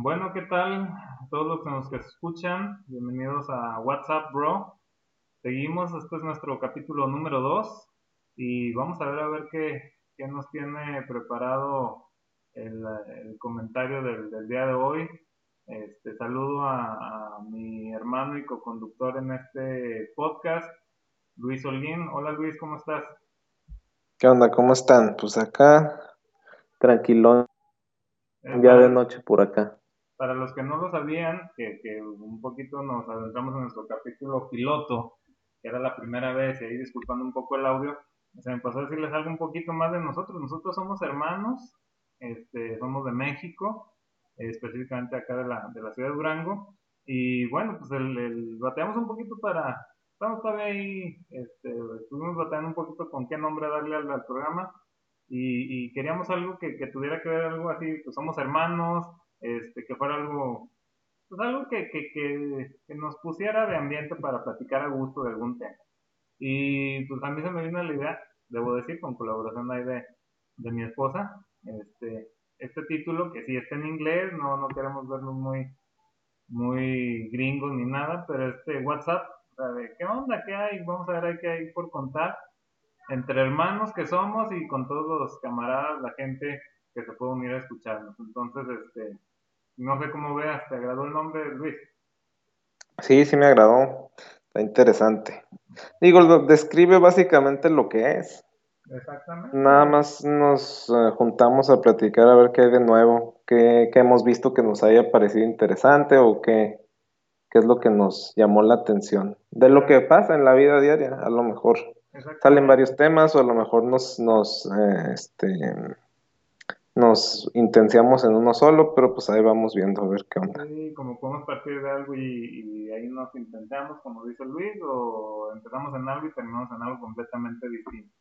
Bueno, ¿qué tal? Todos los que nos escuchan, bienvenidos a WhatsApp Bro. Seguimos, este es nuestro capítulo número 2 y vamos a ver a ver qué, qué nos tiene preparado el, comentario del, día de hoy. Este, saludo a, mi hermano y co-conductor en este podcast, Luis Holguín. Hola Luis, ¿cómo estás? ¿Qué onda? ¿Cómo están? Pues acá, tranquilón, ya de noche por acá para los que no lo sabían, que, un poquito nos adentramos en nuestro capítulo piloto, que era la primera vez, y ahí disculpando un poco el audio, se me pasó a decirles algo un poquito más de nosotros. Nosotros somos hermanos, este, somos de México, específicamente acá de la, de la ciudad de Durango, y bueno, pues el, bateamos un poquito para, estamos todavía ahí, este, estuvimos bateando un poquito con qué nombre darle al, programa, y, queríamos algo que, que tuviera que ver algo así, pues somos hermanos, este, que fuera algo, pues algo que, que, que, nos pusiera de ambiente para platicar a gusto de algún tema. Y pues a mí se me vino la idea, debo decir, con colaboración ahí de, de mi esposa, este, este título que sí está en inglés, no, no queremos verlo muy, muy gringos ni nada, pero este WhatsApp, de qué onda, qué hay, vamos a ver qué hay por contar entre hermanos que somos y con todos los camaradas, la gente que se puede unir a escucharnos. Entonces, este, no sé cómo veas, ¿te agradó el nombre, Luis? Sí, sí me agradó. Está interesante. Digo, describe básicamente lo que es. Exactamente. Nada más nos eh, juntamos a platicar a ver qué hay de nuevo, qué, hemos visto que nos haya parecido interesante o qué, qué es lo que nos llamó la atención. De lo que pasa en la vida diaria, a lo mejor salen varios temas o a lo mejor nos, nos eh, este, nos intenciamos en uno solo, pero pues ahí vamos viendo a ver qué onda. Como podemos partir de algo y, ahí nos intentamos, como dice Luis, o empezamos en algo y terminamos en algo completamente distinto.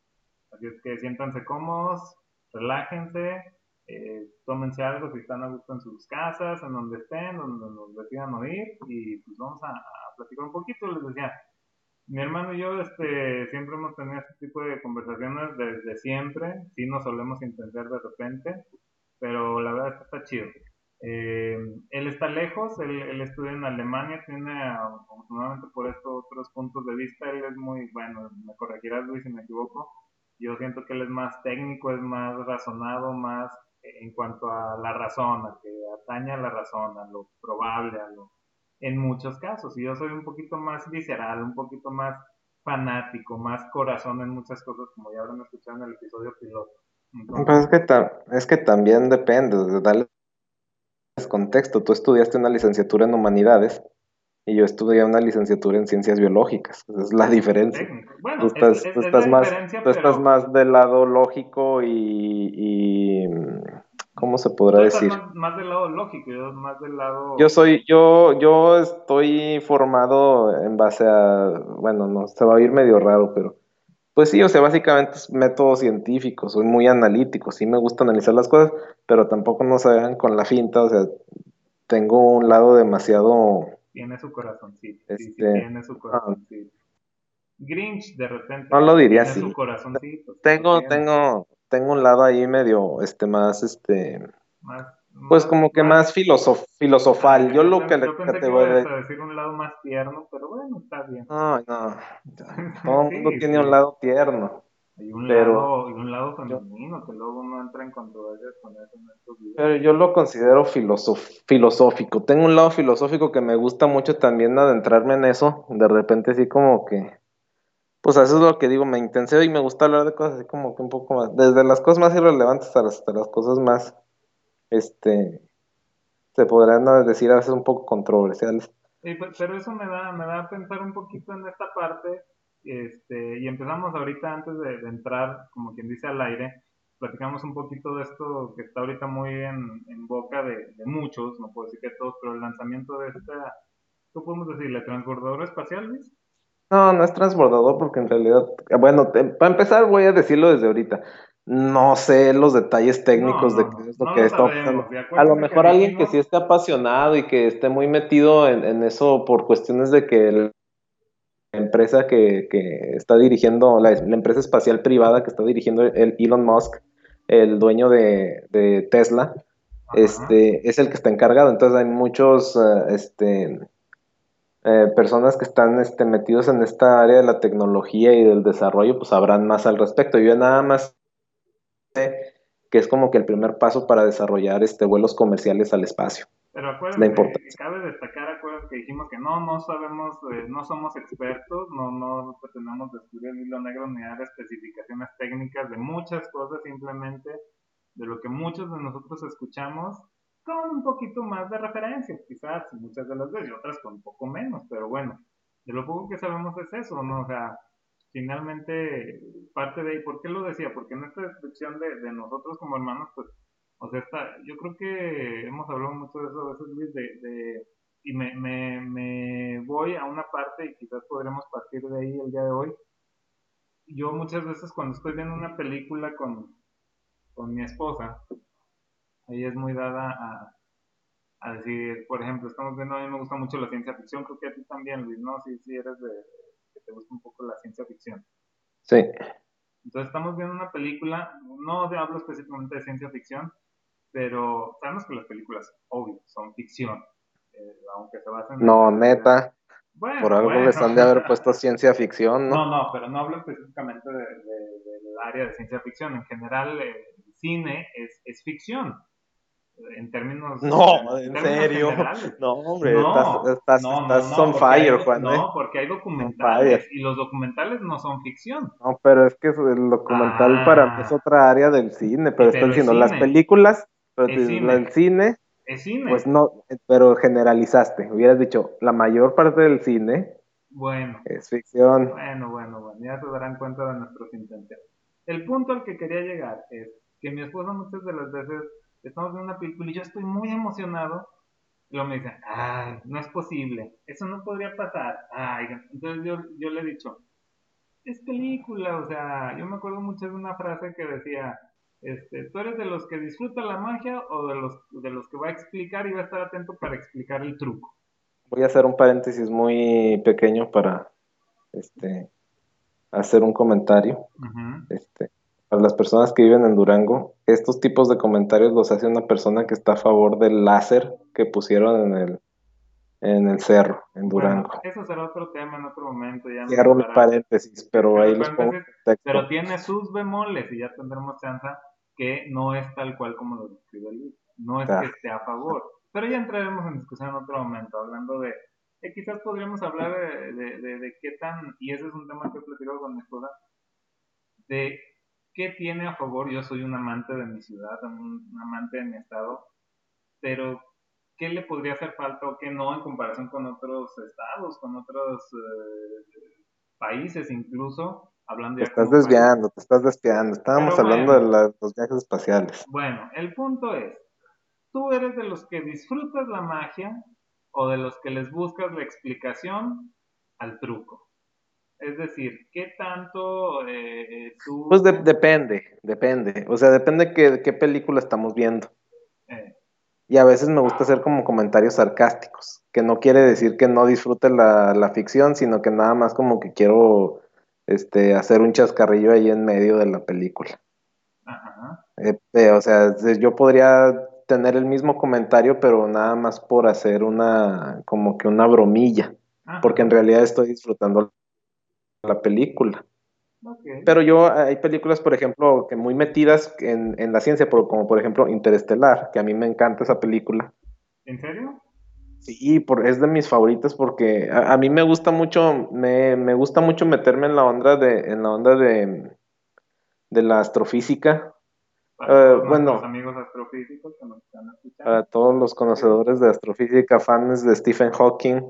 Así es que siéntanse cómodos, relájense, eh, tómense algo si están a gusto en sus casas, en donde estén, donde nos decidan oír, y pues vamos a, a platicar un poquito, les decía, mi hermano y yo este, siempre hemos tenido este tipo de conversaciones desde siempre. Sí nos solemos intentar de repente, pero la verdad es que está chido. Eh, él está lejos, él, estudia en Alemania, tiene afortunadamente por esto otros puntos de vista. Él es muy, bueno, me corregirás Luis si me equivoco. Yo siento que él es más técnico, es más razonado, más en cuanto a la razón, a que atañe a la razón, a lo probable, a lo en muchos casos. Y yo soy un poquito más visceral, un poquito más fanático, más corazón en muchas cosas, como ya habrán escuchado en el episodio piloto. pues es que, es que también depende, de darle contexto. Tú estudiaste una licenciatura en humanidades y yo estudié una licenciatura en ciencias biológicas. Esa es la diferencia. Bueno, tú estás, estás más, tú estás más del lado lógico y ¿cómo se podrá decir? Más, del lado lógico, yo más del lado... Yo soy, yo, yo estoy formado en base a, bueno, no, se va a ir medio raro, pero pues sí, o sea, básicamente es método científico, soy muy analítico, sí me gusta analizar las cosas, pero tampoco no se vean con la finta, o sea, tengo un lado demasiado... Tiene su corazoncito, sí, sí, este, tiene su corazoncito. Grinch, de repente. No lo diría así. Su corazoncito, tengo, tengo, tengo un lado ahí medio, este, más, este, pues como que más filosof filosofal. Yo lo que, le a decir un lado más tierno, pero bueno, está bien. No, no. Todo el mundo tiene un lado tierno. Y un, lado, y un lado femenino, que luego no entra en controversias con eso en estos videos. Pero yo lo considero filosófico. Tengo un lado filosófico que me gusta mucho también adentrarme en eso. De repente sí como que pues eso es lo que digo, me intenseo y me gusta hablar de cosas así como que un poco más, desde las cosas más irrelevantes hasta las, cosas más, este, se podrían decir a veces un poco controversiales. pero eso me da, me da a pensar un poquito en esta parte, este, y empezamos ahorita antes de, entrar, como quien dice, al aire, platicamos un poquito de esto que está ahorita muy en, boca de, muchos, no puedo decir que todos, pero el lanzamiento de esta, ¿qué podemos decirle? ¿Transbordador espacial, Luis? No, no es transbordador porque en realidad, bueno, para empezar voy a decirlo desde ahorita. No sé los detalles técnicos de qué es lo que está pasando. A lo mejor alguien que sí esté apasionado y que esté muy metido en, eso por cuestiones de que la empresa que, está dirigiendo, la, empresa espacial privada que está dirigiendo el Elon Musk, el dueño de, Tesla, este, es el que está encargado. Entonces hay muchos, eh, este, eh, personas que están este, metidos en esta área de la tecnología y del desarrollo, pues sabrán más al respecto. Yo nada más sé que es como que el primer paso para desarrollar este, vuelos comerciales al espacio. Pero acuérdense, cabe destacar, acuérdense que dijimos que no, no sabemos, eh, no somos expertos, no, no pretendemos descubrir el hilo negro ni dar especificaciones técnicas de muchas cosas, simplemente de lo que muchos de nosotros escuchamos con un poquito más de referencia, quizás muchas de las veces, y otras con un poco menos, pero bueno, de lo poco que sabemos es eso, ¿no? O sea, finalmente parte de ahí, ¿por qué lo decía? Porque en esta descripción de, de nosotros como hermanos, pues, o sea, está, yo creo que hemos hablado mucho de eso a veces, Luis, de, de y me, me, me voy a una parte y quizás podremos partir de ahí el día de hoy. Yo muchas veces cuando estoy viendo una película con, con mi esposa, ella es muy dada a, a decir, por ejemplo, estamos viendo, a mí me gusta mucho la ciencia ficción, creo que a ti también, Luis, ¿no? Sí, sí, eres de, que te gusta un poco la ciencia ficción. Sí. Entonces estamos viendo una película, no hablo específicamente de ciencia ficción, pero sabemos que las películas, obvio, son ficción, eh, aunque se basen No, neta. Bueno, por algo les han de haber puesto ciencia ficción, ¿no? No, no, pero no hablo específicamente de, del área de ciencia ficción. En general, el cine es, es ficción en términos. No, en, serio. No, hombre, estás, estás, estás on fire, Juan. No, ¿eh? porque hay documentales y los documentales no son ficción. No, pero es que el documental para mí es ah. otra área del cine, pero, estoy diciendo, las películas, pero el cine. el cine. Es cine. Pues no, pero generalizaste. Hubieras dicho, la mayor parte del cine. Bueno. Es ficción. Bueno, bueno, bueno. Ya se darán cuenta de nuestros intentos. El punto al que quería llegar es que mi esposa muchas de las veces estamos viendo una película y yo estoy muy emocionado. Y luego me dicen, ay, no es posible, eso no podría pasar. Ay, entonces yo, yo le he dicho, es película, o sea, yo me acuerdo mucho de una frase que decía, este, ¿tú eres de los que disfruta la magia o de los, de los que va a explicar y va a estar atento para explicar el truco? Voy a hacer un paréntesis muy pequeño para este, hacer un comentario. este, para las personas que viven en Durango, estos tipos de comentarios los hace una persona que está a favor del láser que pusieron en el, en el cerro, en Durango. eso será otro tema en otro momento. Ya Cierro mi paréntesis, pero, ahí los pongo Pero tiene sus bemoles y ya tendremos chance que no es tal cual como lo describe Luis. No es que esté a favor. Pero ya entraremos en discusión en otro momento, hablando de, quizás podríamos hablar de, de, de, qué tan, y ese es un tema que he platicado con mi esposa, de ¿qué tiene a favor? Yo soy un amante de mi ciudad, un, amante de mi estado, pero ¿qué le podría hacer falta o qué no en comparación con otros estados, con otros eh, países incluso? Hablando te estás desviando, te estás desviando. Estábamos hablando de los viajes espaciales. Bueno, el punto es, ¿tú eres de los que disfrutas la magia o de los que les buscas la explicación al truco? Es decir, ¿qué tanto eh, tú... Pues depende, depende. O sea, depende de qué, película estamos viendo. Eh. Y a veces me gusta hacer como comentarios sarcásticos, que no quiere decir que no disfrute la, ficción, sino que nada más como que quiero este, hacer un chascarrillo ahí en medio de la película. Ajá. Eh, o sea, yo podría tener el mismo comentario, pero nada más por hacer una, como que una bromilla, porque en realidad estoy disfrutando la película. Pero yo, hay películas, por ejemplo, que muy metidas en, la ciencia, como por ejemplo Interestelar, que a mí me encanta esa película. ¿En serio? Sí, por, es de mis favoritas porque a, mí me gusta mucho, me, gusta mucho meterme en la onda de, en la onda de, de la astrofísica. Para uh, bueno, amigos astrofísicos que nos están escuchando. Para todos los conocedores de astrofísica, fans de Stephen Hawking,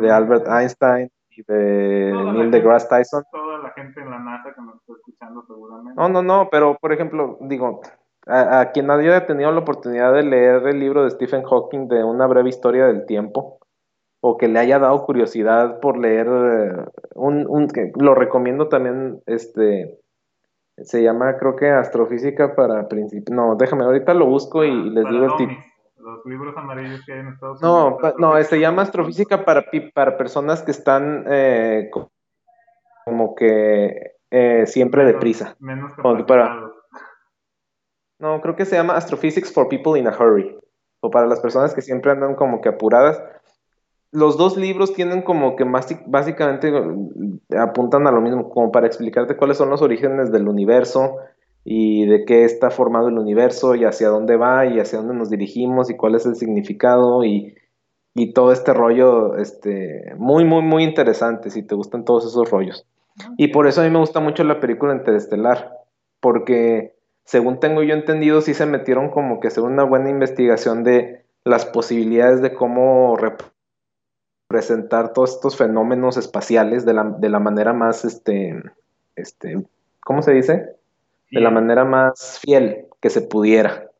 de Albert Einstein, de Neil deGrasse Tyson. Toda la gente en la NASA que nos está escuchando seguramente. No, no, no, pero por ejemplo, digo, a, quien haya tenido la oportunidad de leer el libro de Stephen Hawking de una breve historia del tiempo, o que le haya dado curiosidad por leer eh, un, un lo recomiendo también, este, se llama creo que Astrofísica para principios, no, déjame, ahorita lo busco y, les digo el título los libros amarillos que hay en Estados Unidos. No, no, se llama astrofísica para, para personas que están eh, como que eh, siempre deprisa. Menos para, No, creo que se llama Astrophysics for People in a Hurry. O para las personas que siempre andan como que apuradas. Los dos libros tienen como que más, básicamente eh, apuntan a lo mismo, como para explicarte cuáles son los orígenes del universo y de qué está formado el universo y hacia dónde va y hacia dónde nos dirigimos y cuál es el significado y, y todo este rollo, este, muy, muy, muy interesante si te gustan todos esos rollos. Y por eso a mí me gusta mucho la película Interestelar, porque según tengo yo entendido, sí se metieron como que hacer una buena investigación de las posibilidades de cómo representar todos estos fenómenos espaciales de la, de la manera más, este, este, ¿cómo se dice? De la manera más fiel que se pudiera.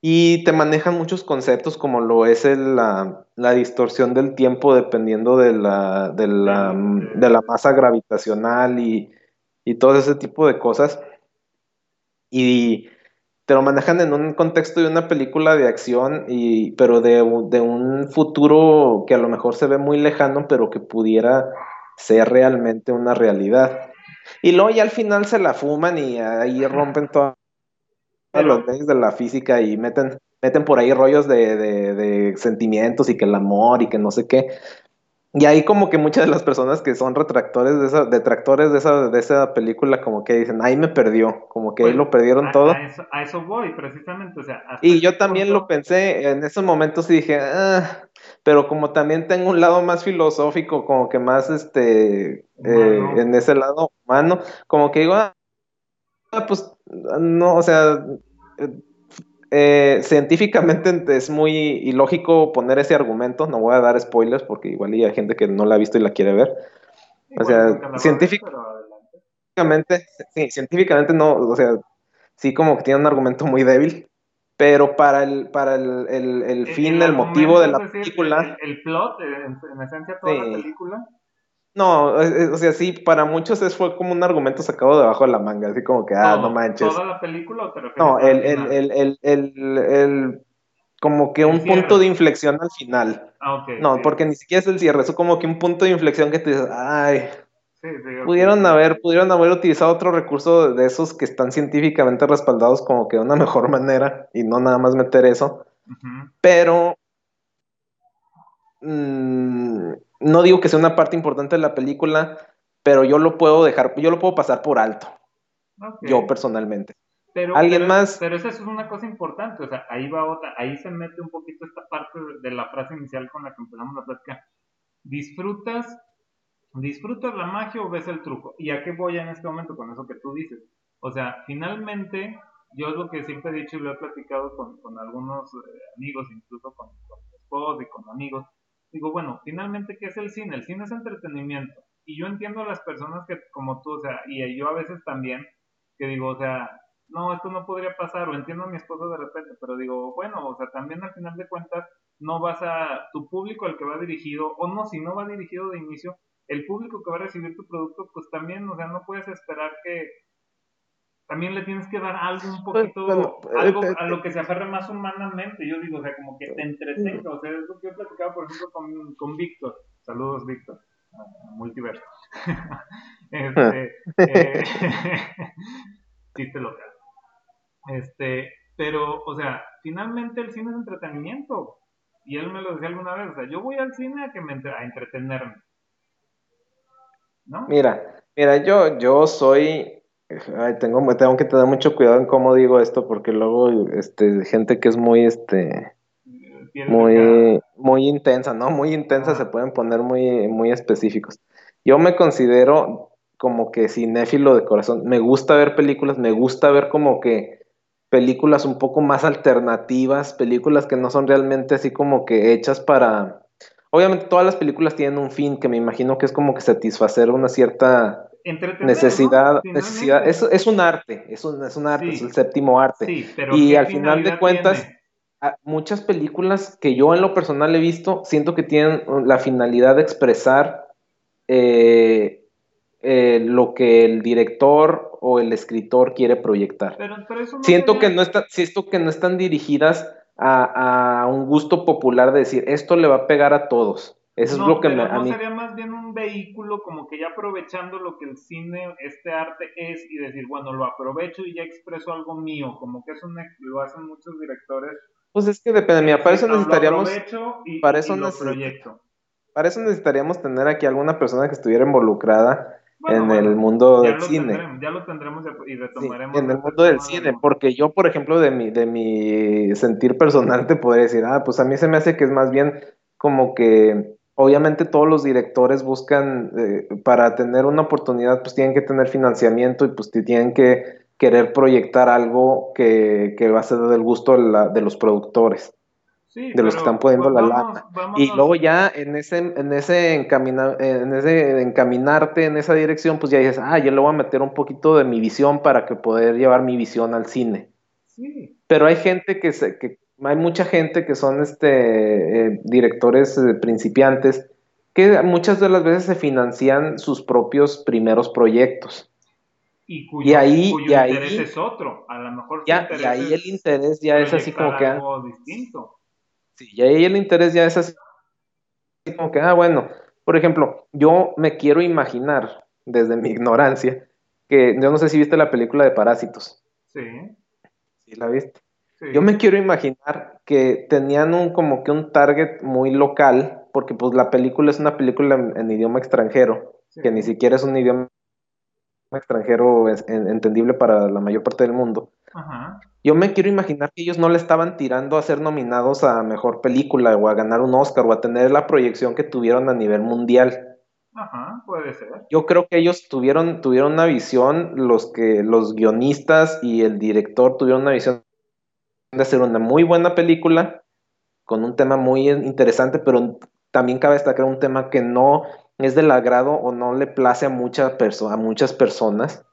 Y te manejan muchos conceptos como lo es la, la, distorsión del tiempo dependiendo de la, de la, de la masa gravitacional y, y todo ese tipo de cosas y te lo manejan en un contexto de una película de acción, y, pero de, de un futuro que a lo mejor se ve muy lejano, pero que pudiera ser realmente una realidad. Y luego ya al final se la fuman y ahí rompen todas los leyes de la física y meten, meten por ahí rollos de, de, de, sentimientos y que el amor y que no sé qué. Y ahí como que muchas de las personas que son retractores de esa, detractores de esa, de esa película como que dicen, ahí me perdió, como que ahí lo perdieron todo. A eso, voy, precisamente, o sea. Y yo también lo pensé, en esos momentos y dije, ah", pero como también tengo un lado más filosófico, como que más, este, eh, en ese lado humano, como que digo, ah, pues, no, o sea, eh, científicamente es muy ilógico poner ese argumento, no voy a dar spoilers porque igual hay gente que no la ha visto y la quiere ver. o sea, científicamente, sí, científicamente no, o sea, sí como que tiene un argumento muy débil, pero para el, para el, el, fin, el, motivo de la película... El, plot, en, esencia toda la película no, o sea, sí, para muchos es, fue como un argumento sacado debajo de la manga, así como que, ah, no manches. ¿Toda la película o te No, el, el, el, el, el, como que un punto de inflexión al final. Ah, ok. no, porque ni siquiera es el cierre, es como que un punto de inflexión que te dices, ay, pudieron haber, pudieron haber utilizado otro recurso de esos que están científicamente respaldados como que de una mejor manera y no nada más meter eso. Pero mmm, no digo que sea una parte importante de la película, pero yo lo puedo dejar, yo lo puedo pasar por alto. Yo personalmente. Pero, ¿Alguien más? Pero eso es una cosa importante, o sea, ahí va otra, ahí se mete un poquito esta parte de la frase inicial con la que empezamos la plática. ¿Disfrutas, disfrutas la magia o ves el truco? ¿Y a qué voy en este momento con eso que tú dices? O sea, finalmente, yo es lo que siempre he dicho y lo he platicado con, algunos eh, amigos, incluso con, con mi esposo y con amigos, digo, bueno, finalmente, ¿qué es el cine? El cine es entretenimiento. Y yo entiendo a las personas que, como tú, o sea, y yo a veces también, que digo, o sea, no, esto no podría pasar, o entiendo a mi esposo de repente, pero digo, bueno, o sea, también al final de cuentas, no vas a, tu público al que va dirigido, o no, si no va dirigido de inicio, el público que va a recibir tu producto, pues también, o sea, no puedes esperar que, también le tienes que dar algo un pues, poquito, algo a lo que se aferre más humanamente. Yo digo, o sea, como que te entretenga. O sea, es lo que yo he platicado, por ejemplo, con, con Víctor. Saludos, Víctor. multiverso. este, eh, chiste local. Este, pero, o sea, finalmente el cine es entretenimiento. Y él me lo decía alguna vez, o sea, yo voy al cine a que me a entretenerme. ¿No? Mira, mira, yo, yo soy Ay, tengo, tengo que tener mucho cuidado en cómo digo esto, porque luego, este, gente que es muy, este, muy, muy intensa, ¿no? Muy intensa, se pueden poner muy, muy específicos. Yo me considero como que cinéfilo de corazón. Me gusta ver películas, me gusta ver como que películas un poco más alternativas, películas que no son realmente así como que hechas para... Obviamente todas las películas tienen un fin que me imagino que es como que satisfacer una cierta necesidad, necesidad es, es, un arte, es un, es un arte, es el séptimo arte. y al final de cuentas, muchas películas que yo en lo personal he visto, siento que tienen la finalidad de expresar eh, eh, lo que el director o el escritor quiere proyectar. siento, que no está, siento que no están dirigidas a, a un gusto popular de decir, esto le va a pegar a todos Eso no, es lo que me, a no mí... sería más bien un vehículo como que ya aprovechando lo que el cine, este arte es y decir, bueno, lo aprovecho y ya expreso algo mío, como que eso lo hacen muchos directores. Pues es que depende, mira, para eso necesitaríamos... Y, para eso y lo proyecto. Para eso necesitaríamos tener aquí alguna persona que estuviera involucrada Bueno, en bueno, el mundo ya del lo cine. Tendremos, ya lo tendremos y Sí, retomaremos. en el mundo del cine, porque yo, por ejemplo, de mi, de mi sentir personal te podría decir, ah, pues a mí se me hace que es más bien como que, obviamente todos los directores buscan, eh, para tener una oportunidad, pues tienen que tener financiamiento y pues tienen que querer proyectar algo que, que va a ser del gusto de, la- de los productores, Sí, de los que están poniendo pues, la lana. Y vámonos- luego ya en ese, en ese, encamina- en ese encaminarte en esa dirección, pues ya dices, ah, yo le voy a meter un poquito de mi visión para que poder llevar mi visión al cine. Sí, Pero hay gente que, se, que hay mucha gente que son este eh, directores eh, principiantes que muchas de las veces se financian sus propios primeros proyectos. y cuyo, Y ahí- cuyo y ahí- interés es otro. A lo mejor Ya, y ahí el interés ya es así como que, proyectar algo distinto. sí, y ahí el interés ya es así como que, ah, bueno, por ejemplo, yo me quiero imaginar, desde mi ignorancia, que yo no sé si viste la película de Parásitos. Sí, ¿Sí la viste? Sí. Yo me quiero imaginar que tenían un como que un target muy local, porque pues la película es una película en, en idioma extranjero, Sí. que ni siquiera es un idioma extranjero es- en- entendible para la mayor parte del mundo. Ajá. Yo me quiero imaginar que ellos no le estaban tirando a ser nominados a mejor película o a ganar un Oscar o a tener la proyección que tuvieron a nivel mundial. Ajá, puede ser. Yo creo que ellos tuvieron, tuvieron una visión, los que, los guionistas y el director tuvieron una visión de hacer una muy buena película con un tema muy interesante, pero también cabe destacar un tema que no es del agrado o no le place a, mucha perso- a muchas personas.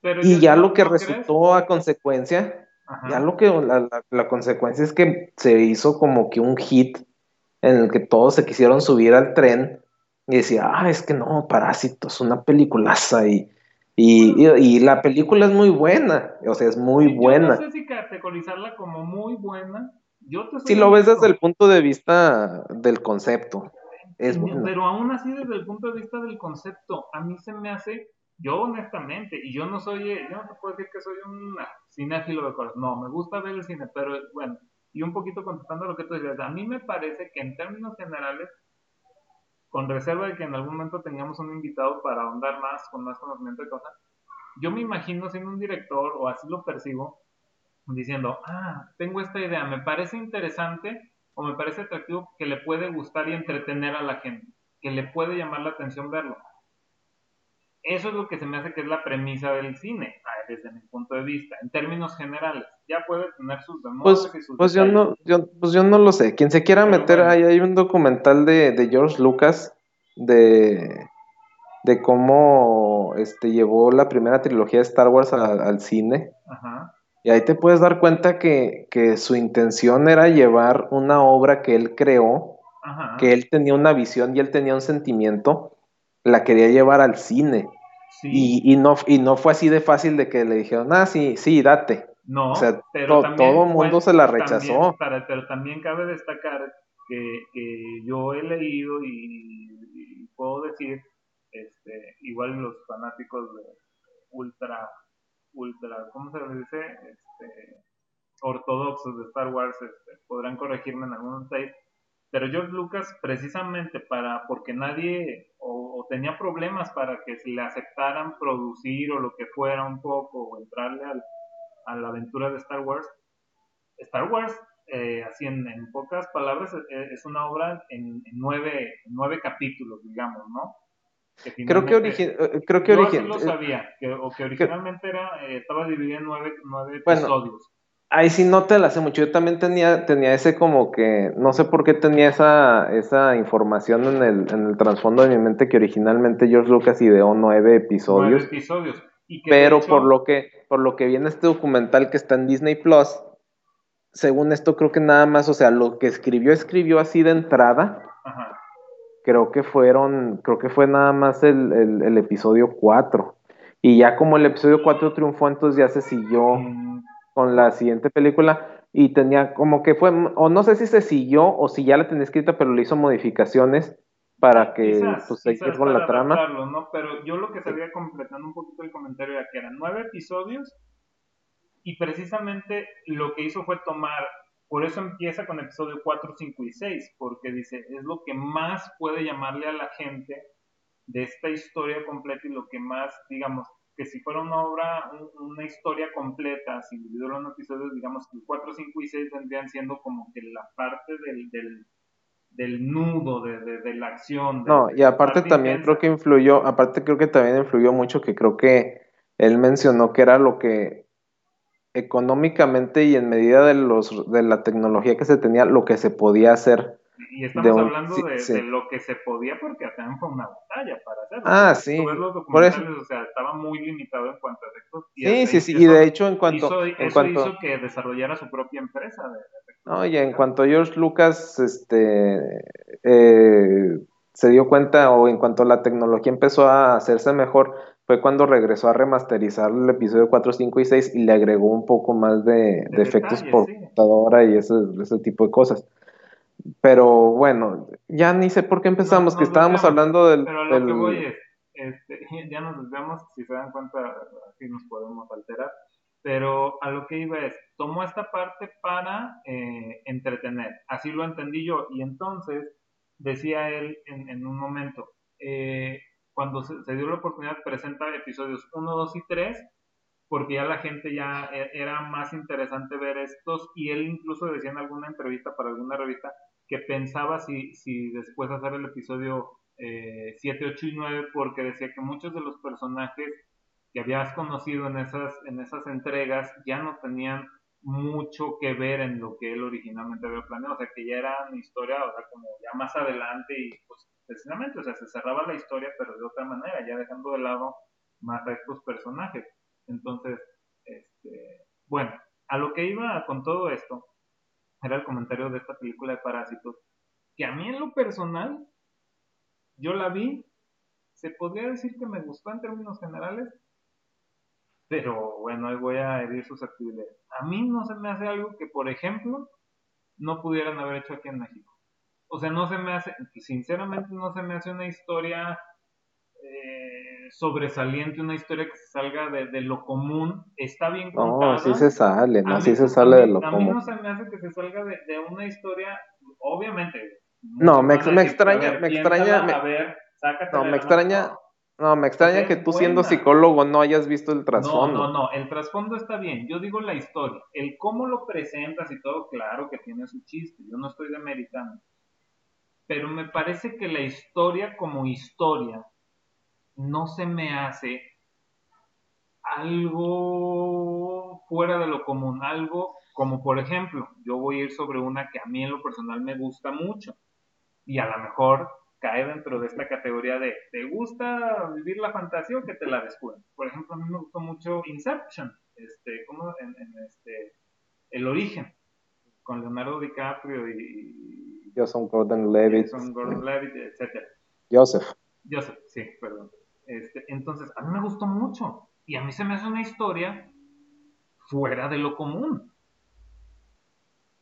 Pero Y ya ¿no- lo que crees? resultó a consecuencia, Ajá. ya lo que la, la- la consecuencia es que se hizo como que un hit en el que todos se quisieron subir al tren y decía, ah, es que no, Parásitos, una peliculaza y, y, y- y la película es muy buena, o sea, es muy buena. no sé si categorizarla como muy buena. Yo te Si lo ves desde el punto de vista del concepto, es buena. Pero aún así, desde el punto de vista del concepto, a mí se me hace, yo honestamente, y yo no soy, eh, yo no te puedo decir que soy un cinéfilo de corazón, no, me gusta ver el cine, pero bueno, y un poquito contestando lo que tú decías, a mí me parece que en términos generales, con reserva de que en algún momento tengamos un invitado para ahondar más, con más conocimiento de cosas, yo me imagino siendo un director, o así lo percibo, diciendo, ah, tengo esta idea, me parece interesante o me parece atractivo que le puede gustar y entretener a la gente, que le puede llamar la atención verlo. Eso es lo que se me hace que es la premisa del cine, ah, desde mi punto de vista, en términos generales. Ya puede tener sus bemoles Pues, y sus pues yo no, yo, pues yo no lo sé. Quien se quiera Pero meter, bueno. ahí hay un documental de, de George Lucas de, de cómo este, llevó la primera trilogía de Star Wars a- al cine. Ajá, Y ahí te puedes dar cuenta que, que su intención era llevar una obra que él creó, ajá. que él tenía una visión y él tenía un sentimiento, la quería llevar al cine. Sí, Y, y no, y no fue así de fácil de que le dijeron, ah, sí, sí, date. no, o sea, pero to- también todo mundo fue- se la también- rechazó. para- pero también cabe destacar que, que yo he leído y, y puedo decir, este, igual los fanáticos de ultra, ultra, ¿cómo se dice? Este, ortodoxos de Star Wars este, podrán corregirme en algunos detalles, pero George Lucas precisamente para, porque nadie o, o tenía problemas para que se le aceptaran producir o lo que fuera un poco o entrarle al, a la aventura de Star Wars. Star Wars, eh, así en, en pocas palabras, eh, es una obra en, en nueve, en nueve capítulos, digamos, ¿no? Que Creo que, finalmente- origi- eh, creo que lo eh, sabía, que, o que originalmente era, eh, estaba dividido en nueve, nueve Bueno, episodios. Ahí sí no te la hace mucho. Yo también tenía, tenía ese como que, no sé por qué tenía esa, esa información en el, en el trasfondo de mi mente que originalmente George Lucas ideó nueve Nueve episodios. episodios. Y que de Pero hecho- por lo que, por lo que viene este documental que está en Disney Plus, según esto creo que nada más, o sea, lo que escribió, escribió así de entrada. Ajá. Creo que fueron, creo que fue nada más el, el, el episodio 4. Y ya como el episodio 4 triunfó, entonces ya se siguió Mm, con la siguiente película, y tenía como que fue, o no sé si se siguió o si ya la tenía escrita, pero le hizo modificaciones para que Quizás, pues, quizás seguir con la trama. ¿no? Pero yo lo que sabía completando un poquito el comentario era que eran nueve episodios y precisamente lo que hizo fue tomar, por eso empieza con episodio 4, 5 y 6, porque dice, es lo que más puede llamarle a la gente de esta historia completa y lo que más, digamos, que si fuera una obra, un- una historia completa, si dividiera en episodios, digamos que el 4, 5 y 6 vendrían siendo como que la parte del, del, del nudo, de, de, de la acción. de- No, y aparte parte también intensa. creo que influyó, aparte creo que también influyó mucho que creo que él mencionó que era lo que económicamente y en medida de los de la tecnología que se tenía, lo que se podía hacer Y estamos de hablando sí, de, sí. de lo que se podía porque también fue una batalla para hacerlo. Ah, sí, Tú ves los por eso- o sea, estaba muy limitado en cuanto a efectos. y Sí, sí, sí, y de hecho en cuanto hizo, en eso cuanto hizo que desarrollara su propia empresa de efectos. No, y en cuanto George Lucas este, eh, se dio cuenta o en cuanto la tecnología empezó a hacerse mejor, fue cuando regresó a remasterizar el episodio 4, 5 y 6 y le agregó un poco más de, de efectos detalles, por sí. computadora y ese, ese tipo de cosas. Pero bueno, ya ni sé por qué empezamos, Nos- que estábamos hablando del... Pero a lo que del- voy es, este, ya nos desviamos, si se dan cuenta, así nos podemos alterar. Pero a lo que iba es, tomó esta parte para eh, entretener, así lo entendí yo. Y entonces decía él en, en un momento, eh, cuando se, se dio la oportunidad, presenta episodios 1, 2 y 3, porque ya la gente ya e- era más interesante ver estos, y él incluso decía en alguna entrevista para alguna revista que pensaba si, si después hacer el episodio eh, 7, 8 y 9, porque decía que muchos de los personajes que habías conocido en esas, en esas entregas ya no tenían mucho que ver en lo que él originalmente había planeado, o sea que ya era una historia, o sea, como ya más adelante y pues precisamente, o sea, se cerraba la historia, pero de otra manera, ya dejando de lado más a estos personajes. Entonces, este, bueno, a lo que iba con todo esto era el comentario de esta película de Parásitos, que a mí en lo personal, yo la vi, se podría decir que me gustó en términos generales, pero bueno, ahí voy a herir susceptibilidades. A mí no se me hace algo que, por ejemplo, no pudieran haber hecho aquí en México. O sea, no se me hace, sinceramente no se me hace una historia sobresaliente, una historia que se salga de, de lo común. Está bien contada. No, sí se sale, ¿no? Sí se no- sale de lo A mí común. no se me hace que se salga de, de una historia, obviamente. No, me extraña- ver, me extraña- me- A ver, No, me extraña, mano. no, me extraña que tú siendo buena. psicólogo no hayas visto el No, trasfondo. no, no, el trasfondo está bien. Yo digo la historia. El cómo lo presentas y todo, claro que tiene su chiste. Yo no estoy demeritando. Pero me parece que la historia como historia no se me hace algo fuera de lo común. Algo como, por ejemplo, yo voy a ir sobre una que a mí en lo personal me gusta mucho. Y a lo mejor cae dentro de esta categoría de ¿te gusta vivir la fantasía o que te la descubren? Por ejemplo, a mí me gustó mucho Inception, este, ¿cómo? En, en este, El Origen, con Leonardo DiCaprio y, Jason Gordon y Levitt, Jason Gordon-Levitt, etcétera. Joseph. Joseph, sí, perdón. Este, entonces, a mí me gustó mucho y a mí se me hace una historia fuera de lo común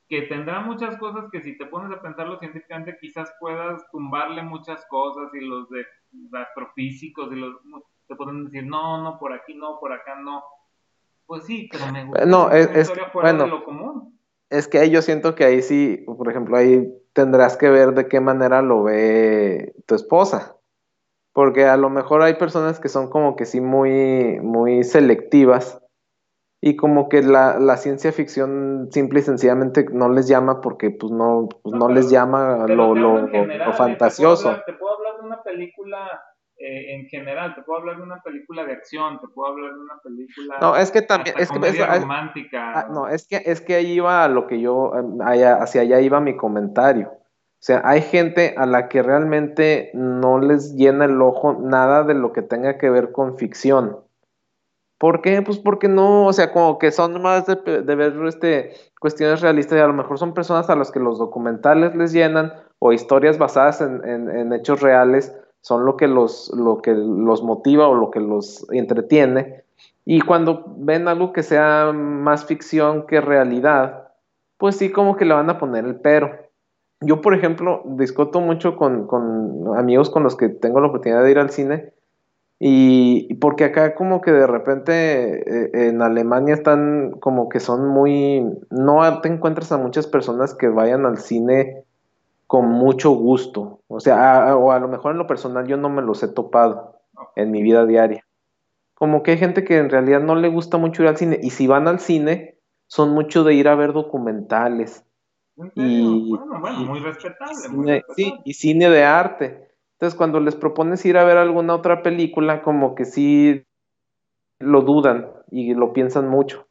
que tendrá muchas cosas que si te pones a pensarlo científicamente quizás puedas tumbarle muchas cosas y los de astrofísicos y los te pueden decir no, no, por aquí no, por acá no. Pues sí, pero me gusta No, es- una es- historia fuera bueno. de lo común. Es que ahí yo siento que ahí sí, por ejemplo, ahí tendrás que ver de qué manera lo ve tu esposa. Porque a lo mejor hay personas que son como que sí muy, muy selectivas y como que la, la ciencia ficción simple y sencillamente no les llama porque pues no, pues No, no les llama lo, lo, general, lo ¿eh? Te puedo fantasioso. hablar- Te puedo, hablar, de una película eh, en general, te puedo hablar de una película de acción, te puedo hablar de una película No, es que también, es que es- romántica. Ah, no, es que, es que ahí iba a lo que yo, em, allá- hacia allá iba mi comentario. O sea, hay gente a la que realmente no les llena el ojo nada de lo que tenga que ver con ficción. ¿Por qué? Pues porque no, o sea, como que son más de, ver este, cuestiones realistas y a lo mejor son personas a las que los documentales les llenan o historias basadas en, en- en hechos reales son lo que los, lo que los motiva o lo que los entretiene. Y cuando ven algo que sea más ficción que realidad, pues sí como que le van a poner el pero. Yo, por ejemplo, discuto mucho con, amigos con los que tengo la oportunidad de ir al cine y porque acá como que de repente eh, en Alemania están como que son muy, no te encuentras a muchas personas que vayan al cine con mucho gusto. O sea, o a lo mejor en lo personal yo no me los he topado en mi vida diaria. Como que hay gente que en realidad no le gusta mucho ir al cine y si van al cine son mucho de ir a ver documentales. Y, bueno, bueno, muy respetable. muy respetable. Sí, y cine de arte. Entonces, cuando les propones ir a ver alguna otra película, como que sí lo dudan y lo piensan mucho.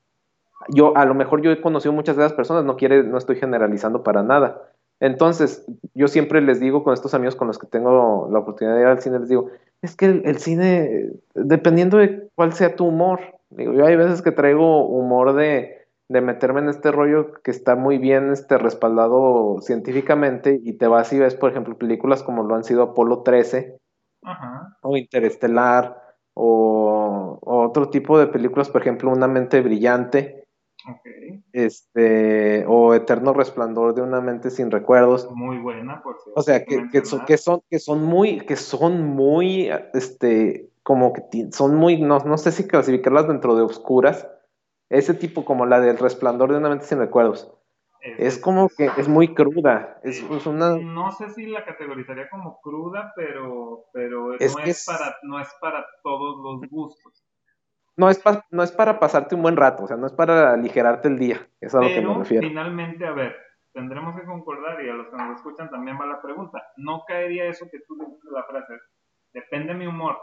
Yo, a lo mejor yo he conocido muchas de esas personas, no quiere, no estoy generalizando para nada. Entonces, yo siempre les digo con estos amigos con los que tengo la oportunidad de ir al cine, les digo, es que el, el cine, dependiendo de cuál sea tu humor, digo, yo hay veces que traigo humor de, de meterme en este rollo que está muy bien este, respaldado científicamente y te vas y ves, por ejemplo, películas como lo han sido Apolo 13 Ajá. o Interestelar o, o, otro tipo de películas, por ejemplo, Una mente brillante Okay. este o Eterno resplandor de una mente sin recuerdos. Muy buena, por cierto. O sea, que, que, son, que, son, que son muy, que son muy, este, como que son muy, no, no sé si clasificarlas dentro de oscuras, ese tipo como la del resplandor de una mente sin recuerdos. Es, es como que es muy cruda. Es, es, una... No sé si la categorizaría como cruda, pero, pero es no, es para, no es para todos los gustos. No es, pa, no es para pasarte un buen rato, o sea, no es para aligerarte el día. Es a pero, lo que me refiero. finalmente, a ver, tendremos que concordar, y a los que nos escuchan también va la pregunta. ¿No caería eso que tú dices la frase? Depende de mi humor.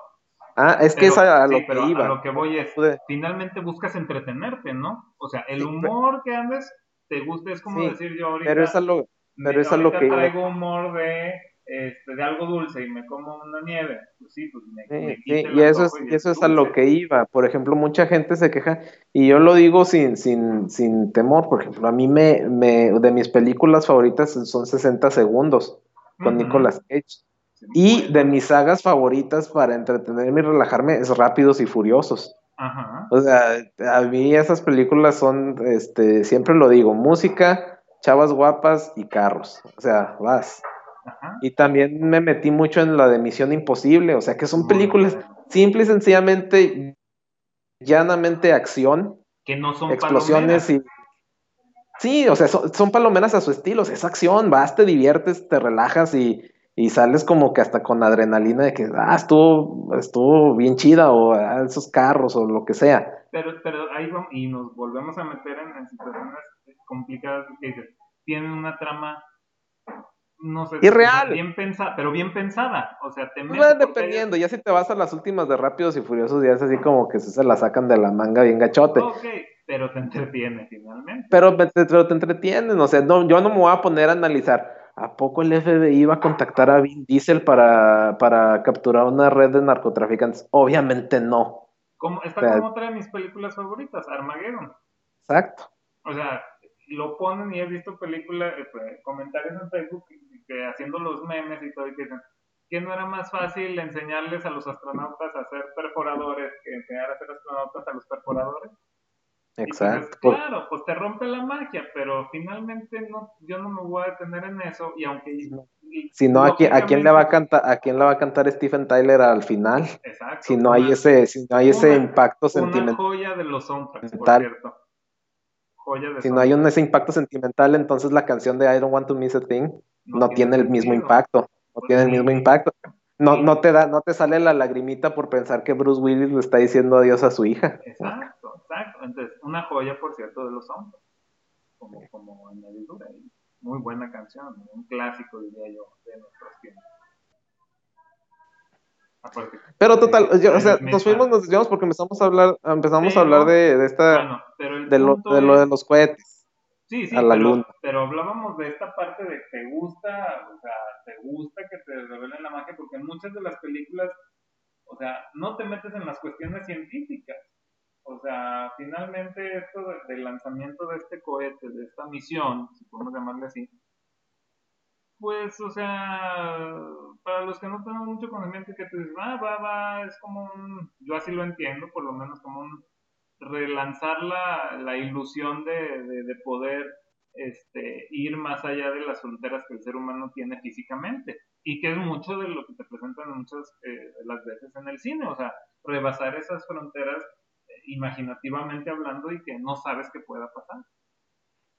Ah, es que es a, sí, lo que iba. A lo que voy es, finalmente buscas entretenerte, ¿no? O sea, el Sí, humor que andes, te gusta, es como Sí, decir yo ahorita, Pero es a lo, pero es a lo que iba. traigo humor de, este, de algo dulce y me como una nieve. Pues sí, pues me, me y eso es, y eso es a lo que iba. Por ejemplo, mucha gente se queja, y yo lo digo sin, sin, sin temor. Por ejemplo, a mí me, me, de mis películas favoritas son 60 segundos con Ujú. Nicolas Cage. Y de mis sagas favoritas para entretenerme y relajarme es Rápidos y Furiosos. Ajá. O sea, a mí esas películas son, este, siempre lo digo, música, chavas guapas y carros. O sea, vas. Ajá. Y también me metí mucho en la de Misión Imposible, o sea, que son películas simple y sencillamente, llanamente acción, Que no son explosiones palomeras. y... Sí, o sea, son, son palomeras a su estilo, o sea, es acción, vas, te diviertes, te relajas y, y sales como que hasta con adrenalina de que, ah, estuvo, estuvo bien chida, o ah, esos carros, o lo que sea. Pero, pero ahí vamos, y nos volvemos a meter en, en situaciones complicadas que dices, tienen una trama, no sé, Irreal. bien pensada, pero bien pensada. O sea, te Pues mete va porque dependiendo, ya si te vas a las últimas de Rápidos y Furiosos, ya es así como que se la sacan de la manga bien gachote. Ok, pero te entretiene finalmente. Pero, pero te entretienen, o sea, no, yo no me voy a poner a analizar. ¿A poco el FBI iba a contactar a Vin Diesel para, para capturar una red de narcotraficantes? Obviamente no. Como, está O sea- como otra de mis películas favoritas, Armageddon. Exacto. O sea, lo ponen y he visto películas, eh, pues, comentarios en Facebook que, haciendo los memes y todo, y que dicen que no era más fácil enseñarles a los astronautas a ser perforadores que enseñar a ser astronautas a los perforadores. Dices, Exacto. Claro, pues te rompe la magia, pero finalmente no, yo no me voy a detener en eso y aunque... y- Si no, ¿a quién, a quién le va a cantar, a quién le va a cantar Stephen Tyler al final? Exacto. Si no hay una- ese, si no hay ese una- impacto Una sentimental, joya de los soundtracks, por cierto. Joya de si no hay un, ese impacto sentimental, entonces la canción de I Don't Want to Miss a Thing no, tiene el mismo impacto. No Pues tiene el mismo impacto. No, no te da, no te sale la lagrimita por pensar que Bruce Willis le está diciendo adiós a su hija. Exacto, una joya, por cierto, de los soundtracks. Como, como añadidura. ahí. Muy buena canción, un clásico, diría yo, de nuestros tiempos. Aparte, Pero total, eh, yo, o sea, nos fuimos, nos desviamos porque empezamos a hablar, empezamos a hablar de, de esta, Bueno, pero de lo, de lo de es- los cohetes. Sí, sí, a la pero, luna. pero hablábamos de esta parte de que te gusta, o sea, te gusta que te revelen la magia, porque en muchas de las películas, o sea, no te metes en las cuestiones científicas. O sea, finalmente esto de- del lanzamiento de este cohete, de esta misión, si podemos llamarle así, pues, o sea, para los que no tenemos mucho conocimiento que tú dices, ah, va, va, es como un, yo así lo entiendo, por lo menos como un relanzar la, la ilusión de, de, de poder este, ir más allá de las fronteras que el ser humano tiene físicamente y que es mucho de lo que te presentan muchas eh, las veces en el cine, o sea, rebasar esas fronteras imaginativamente hablando y que no sabes qué pueda pasar.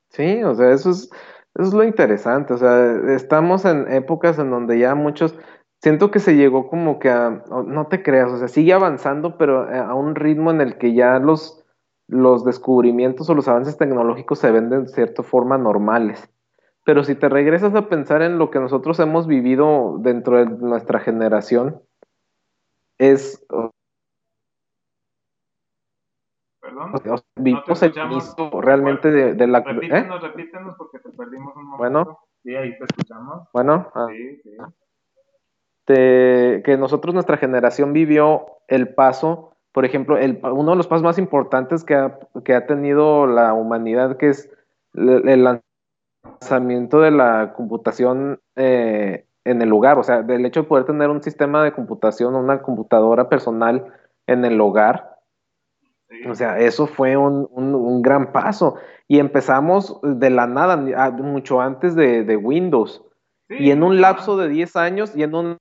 Sí, o sea, eso es, eso es lo interesante, o sea, estamos en épocas en donde ya muchos, siento que se llegó como que a, no te creas, o sea, sigue avanzando, pero a un ritmo en el que ya los, los descubrimientos o los avances tecnológicos se ven de cierta forma normales. Pero si te regresas a pensar en lo que nosotros hemos vivido dentro de nuestra generación, es... Perdón. vivimos el inicio realmente de, la... Repítenos, ¿eh? repítenos porque te perdimos un momento. Bueno. Sí, ahí te escuchamos. Bueno. Ah. Sí, sí. que nosotros, nuestra generación vivió el paso por ejemplo, el, uno de los pasos más importantes que ha, que ha tenido la humanidad, que es el, lanzamiento de la computación eh, en el hogar, o sea, del hecho de poder tener un sistema de computación, una computadora personal en el hogar. O sea, eso fue un, un, gran paso. Y empezamos de la nada, mucho antes de, de Windows. y en un lapso de 10 años, y en un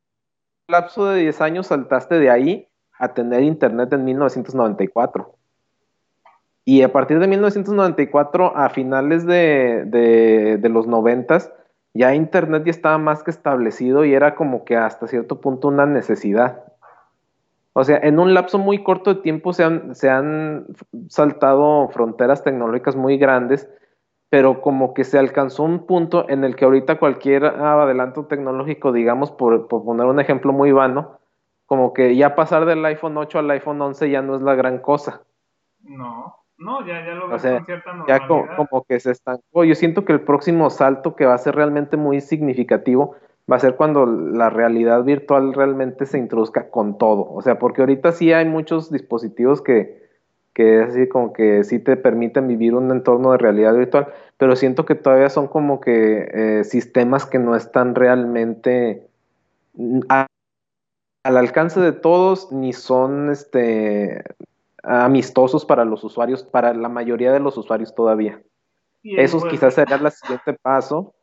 lapso de 10 años saltaste de ahí a tener internet en 1994. Y a partir de 1994, a finales de, los 90, ya internet ya estaba más que establecido y era como que hasta cierto punto una necesidad. O sea, en un lapso muy corto de tiempo se han, se han saltado fronteras tecnológicas muy grandes, pero como que se alcanzó un punto en el que ahorita cualquier adelanto tecnológico, digamos, por, por poner un ejemplo muy vano, como que ya pasar del iPhone 8 al iPhone 11 ya no es la gran cosa. No, no, ya, ya lo ves con cierta normalidad. Ya como, que se estancó. Yo siento que el próximo salto que va a ser realmente muy significativo va a ser cuando la realidad virtual realmente se introduzca con todo. O sea, porque ahorita sí hay muchos dispositivos que, que así como que sí te permiten vivir un entorno de realidad virtual, pero siento que todavía son como que eh, sistemas que no están realmente al alcance de todos ni son este, amistosos para los usuarios, para la mayoría de los usuarios todavía. Eso quizás sería el siguiente paso.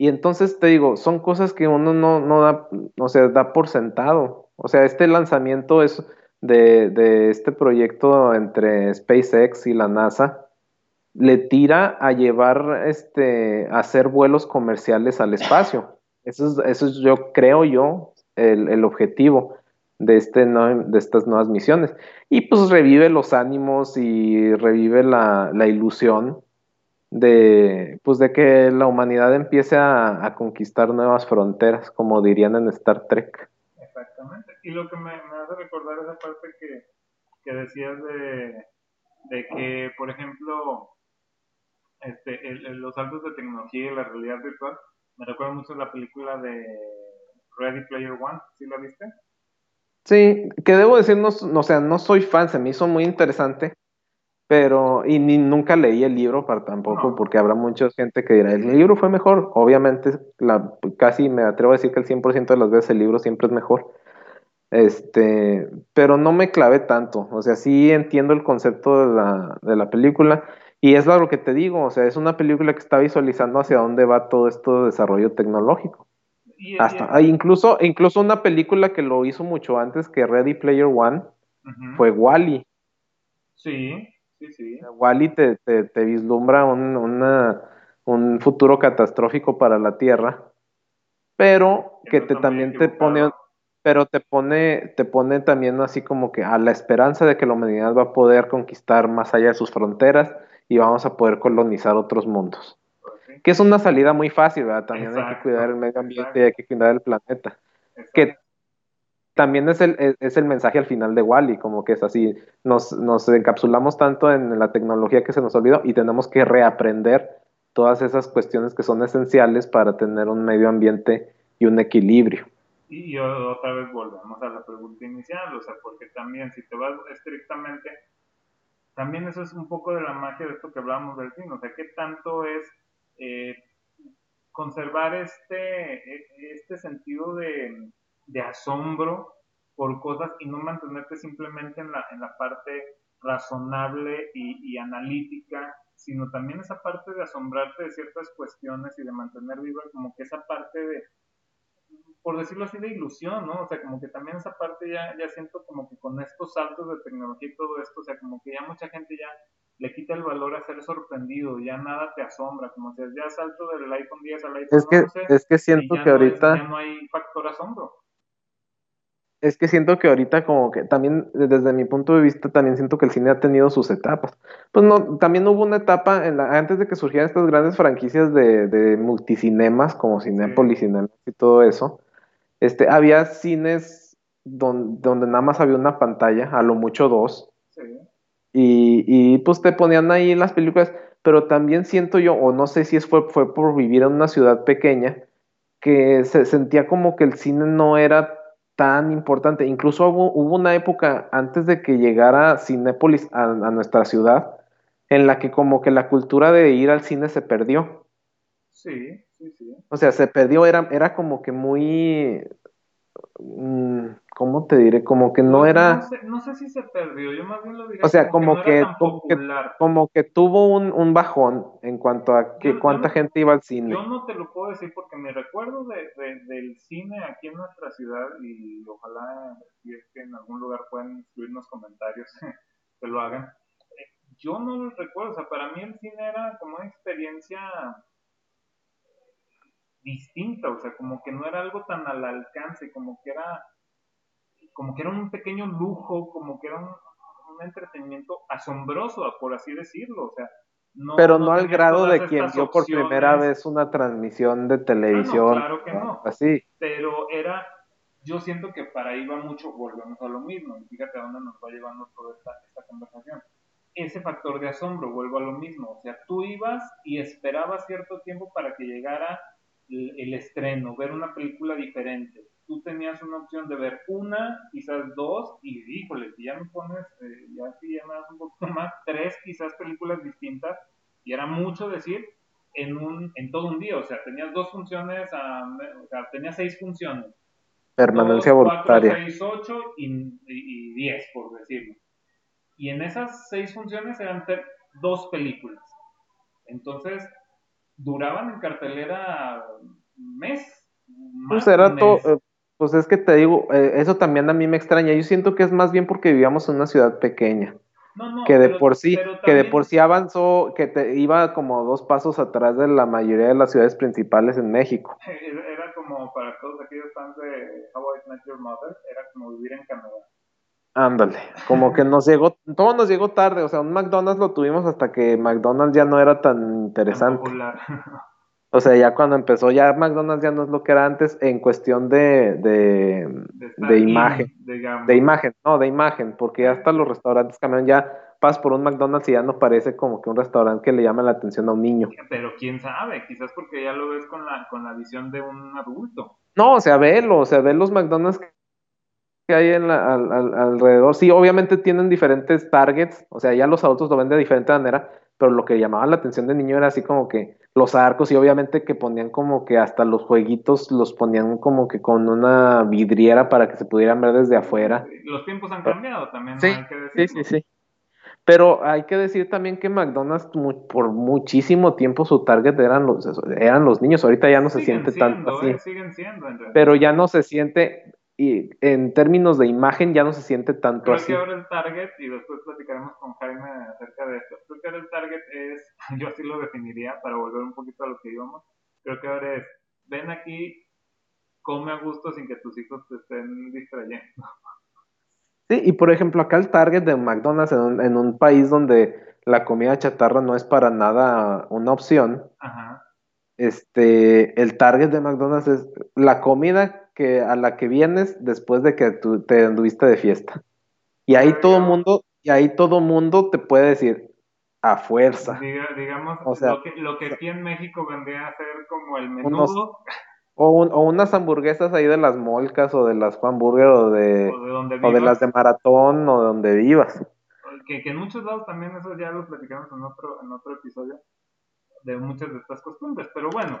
Y entonces te digo, son cosas que uno no, no da, o sea, da por sentado. O sea, este lanzamiento es de, de este proyecto entre SpaceX y la NASA, le tira a llevar, este, a hacer vuelos comerciales al espacio. Eso es, eso es yo creo yo, el, objetivo de, este de estas nuevas misiones. Y pues revive los ánimos y revive la, ilusión de, pues de que la humanidad empiece a, conquistar nuevas fronteras, como dirían en Star Trek. Exactamente. Y lo que me, hace recordar esa parte que, decías de, que, por ejemplo, este, los saltos de tecnología y la realidad virtual, me recuerda mucho la película de Ready Player One, ¿sí la viste? Sí, que debo decir, no, o sea, no soy fan, se me hizo muy interesante, pero, y ni nunca leí el libro para tampoco, porque habrá mucha gente que dirá, el libro fue mejor, obviamente, la, casi me atrevo a decir que el 100% de las veces el libro siempre es mejor, este, pero no me clavé tanto, o sea, sí entiendo el concepto de la, de la película, y es lo que te digo, o sea, es una película que está visualizando hacia dónde va todo esto de desarrollo tecnológico. Hasta, incluso, incluso una película que lo hizo mucho antes que Ready Player One fue Wally. Sí, sí, sí. Wally te, te, vislumbra un, un futuro catastrófico para la Tierra, pero que te también te pone, pero te pone, te pone también así como que a la esperanza de que la humanidad va a poder conquistar más allá de sus fronteras y vamos a poder colonizar otros mundos que es una salida muy fácil, ¿verdad? También hay que cuidar el medio ambiente y hay que cuidar el planeta. Que también es el, es el mensaje al final de Wally, como que es así, nos, nos encapsulamos tanto en la tecnología que se nos olvidó y tenemos que reaprender todas esas cuestiones que son esenciales para tener un medio ambiente y un equilibrio. Y otra vez volvemos a la pregunta inicial, o sea, porque también si te vas estrictamente, también eso es un poco de la magia de esto que hablábamos del cine, o sea, qué tanto es eh, conservar este, este sentido de, asombro por cosas y no mantenerte simplemente en la, en la parte razonable y, analítica sino también esa parte de asombrarte de ciertas cuestiones y de mantener viva como que esa parte de, por decirlo así, de ilusión, ¿no? O sea, como que también esa parte ya, ya siento como que con estos saltos de tecnología y todo esto, o sea, como que ya mucha gente ya le quita el valor a ser sorprendido, ya nada te asombra, como si ya salto del iPhone 10 al iPhone es que, 11, es que siento que ahorita... ya no hay factor asombro. Es que siento que ahorita como que también desde mi punto de vista también siento que el cine ha tenido sus etapas. Pues no, también hubo una etapa en la, antes de que surgieran estas grandes franquicias de, de multicinemas como Cinépolis, sí. y todo eso. Este, había cines donde, donde, nada más había una pantalla, a lo mucho dos. Sí. Y, y pues te ponían ahí las películas, pero también siento yo, o no sé si es fue, fue por vivir en una ciudad pequeña, que se sentía como que el cine no era tan importante. Incluso hubo, hubo, una época antes de que llegara Cinépolis a, a, nuestra ciudad, en la que como que la cultura de ir al cine se perdió. Sí, sí, sí. O sea, se perdió, era, era como que muy... ¿Cómo te diré? Como que no, era... No sé, no sé, si se perdió, yo más bien lo diría O sea, como, como que, no como, que como que tuvo un, un, bajón en cuanto a que Yo- cuánta yo no- gente iba al cine. Yo no te lo puedo decir porque mi recuerdo de, de- del cine aquí en nuestra ciudad y ojalá si es que en algún lugar puedan incluirnos comentarios que lo hagan. Yo no lo recuerdo, o sea, para mí el cine era como una experiencia distinta, o sea, como que no era algo tan al alcance, como que era como que era un pequeño lujo, como que era un, un entretenimiento asombroso, por así decirlo, o sea, no, pero no, al grado de quien vio por primera vez una transmisión de Ah, no, televisión. claro que no. Así. pero era, yo siento que para ahí va mucho, volvemos a lo mismo, y fíjate a dónde nos va llevando toda esta, esta conversación. Ese factor de asombro, vuelvo a lo mismo, o sea, tú ibas y esperabas cierto tiempo para que llegara el, el estreno, ver una película diferente. Tú tenías una opción de ver una, quizás dos, y híjole, si ya me pones, eh, ya si ya me das un poquito más, tres quizás películas distintas, y era mucho decir, en, un, en todo un día, o sea, tenías dos funciones, a, o sea, tenías seis funciones. Permanencia Dos, voluntaria. Cuatro, seis, ocho y, y, y diez, por decirlo. Y en esas seis funciones eran dos películas. Entonces, duraban en cartelera mes. Pues era todo, eh, pues es que te digo, eh, eso también a mí me extraña. Yo siento que es más bien porque vivíamos en una ciudad pequeña, No, no, que de pero- por sí, pero que de también- por sí avanzó, que te iba como dos pasos atrás de la mayoría de las ciudades principales en México. Era como para todos aquellos fans de How I Met Your Mother, era como vivir en Canadá. Ándale, como que nos llegó, todo nos llegó tarde, o sea, un McDonald's lo tuvimos hasta que McDonald's ya no era tan interesante. O sea, ya cuando empezó, ya McDonald's ya no es lo que era antes en cuestión de, de, De, imagen. digamos. De imagen, no, de imagen, porque ya hasta los restaurantes cambiaron, ya pasas por un McDonald's y ya no parece como que un restaurante que le llama la atención a un niño. Pero quién sabe, quizás porque ya lo ves con la, con la visión de un adulto. No, o sea, velo, o sea, ve los McDonald's que hay en la- al- al- alrededor. Sí, obviamente tienen diferentes targets, o sea, ya los adultos lo ven de diferente manera, pero lo que llamaba la atención de niño era así como que los arcos y obviamente que ponían como que hasta los jueguitos los ponían como que con una vidriera para que se pudieran ver desde afuera. Los tiempos han cambiado también, ¿no? Sí, hay que Sí, decirlo. sí, sí. Pero hay que decir también que McDonald's por muchísimo tiempo su target eran los, eran los niños. Ahorita ya no se siente tanto así. eh, siguen siendo, en realidad. Pero ya no se siente, y en términos de imagen ya no se siente tanto Creo así. que ahora el target, y después platicaremos con Jaime acerca de esto, creo que ahora el target es, yo así lo definiría para volver un poquito a lo que íbamos, creo que ahora es, ven aquí, come a gusto sin que tus hijos te estén distrayendo. Sí, y por ejemplo, acá el target de McDonald's en un, en un país donde la comida chatarra no es para nada una opción, Ajá. este, el target de McDonald's es la comida que, a la que vienes después de que tú te anduviste de fiesta. Y ahí Ah, todo mundo, y ahí todo mundo te puede decir a fuerza. Diga- digamos, O sea, lo, que, lo que aquí en México vendría a ser como el menudo Unos- O, un- o unas hamburguesas ahí de las molcas o de las Juan Burger o de, o de donde o de vivas, las de maratón o de donde vivas. que, que en muchos lados también eso ya lo platicamos en otro, en otro episodio de muchas de estas costumbres. Pero bueno,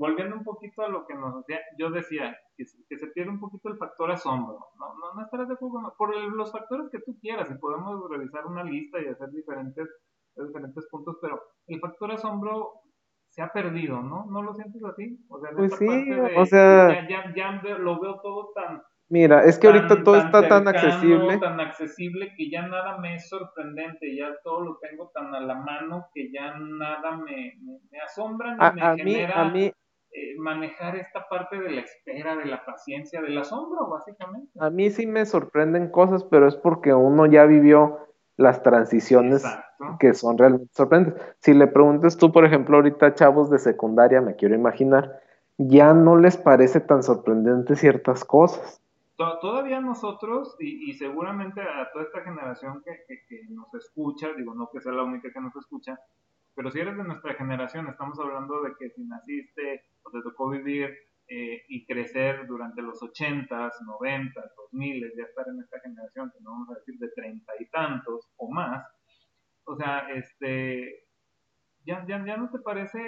volviendo un poquito a lo que nos decía, yo decía que, se- que se pierde un poquito el factor asombro. No, no, no estarás de acuerdo por el- los factores que tú quieras y podemos revisar una lista y hacer diferentes diferentes puntos, pero el factor asombro se ha perdido, ¿no? ¿No lo sientes así? O sea, pues sí, o sea... Ya, ya, ya, lo veo todo tan... Mira, es que ahorita todo está tan accesible. Tan accesible que ya nada me es sorprendente, ya todo lo tengo tan a la mano que ya nada me, me, asombra ni me genera... a mí, eh, manejar esta parte de la espera, de la paciencia, del asombro, básicamente. A mí sí me sorprenden cosas, pero es porque uno ya vivió las transiciones que son realmente sorprendentes. Si le preguntas tú, por ejemplo, ahorita chavos de secundaria, me quiero imaginar, ya no les parece tan sorprendente ciertas cosas. Todavía nosotros, y, seguramente a toda esta generación que, que, nos escucha, digo, no que sea la única que nos escucha, pero si eres de nuestra generación, estamos hablando de que si naciste te tocó vivir eh, y crecer durante los 80s, 90s, 2000 ya estar en esta generación, que no vamos a decir de treinta y tantos o más, o sea, este, ya, ya, ya no te parece,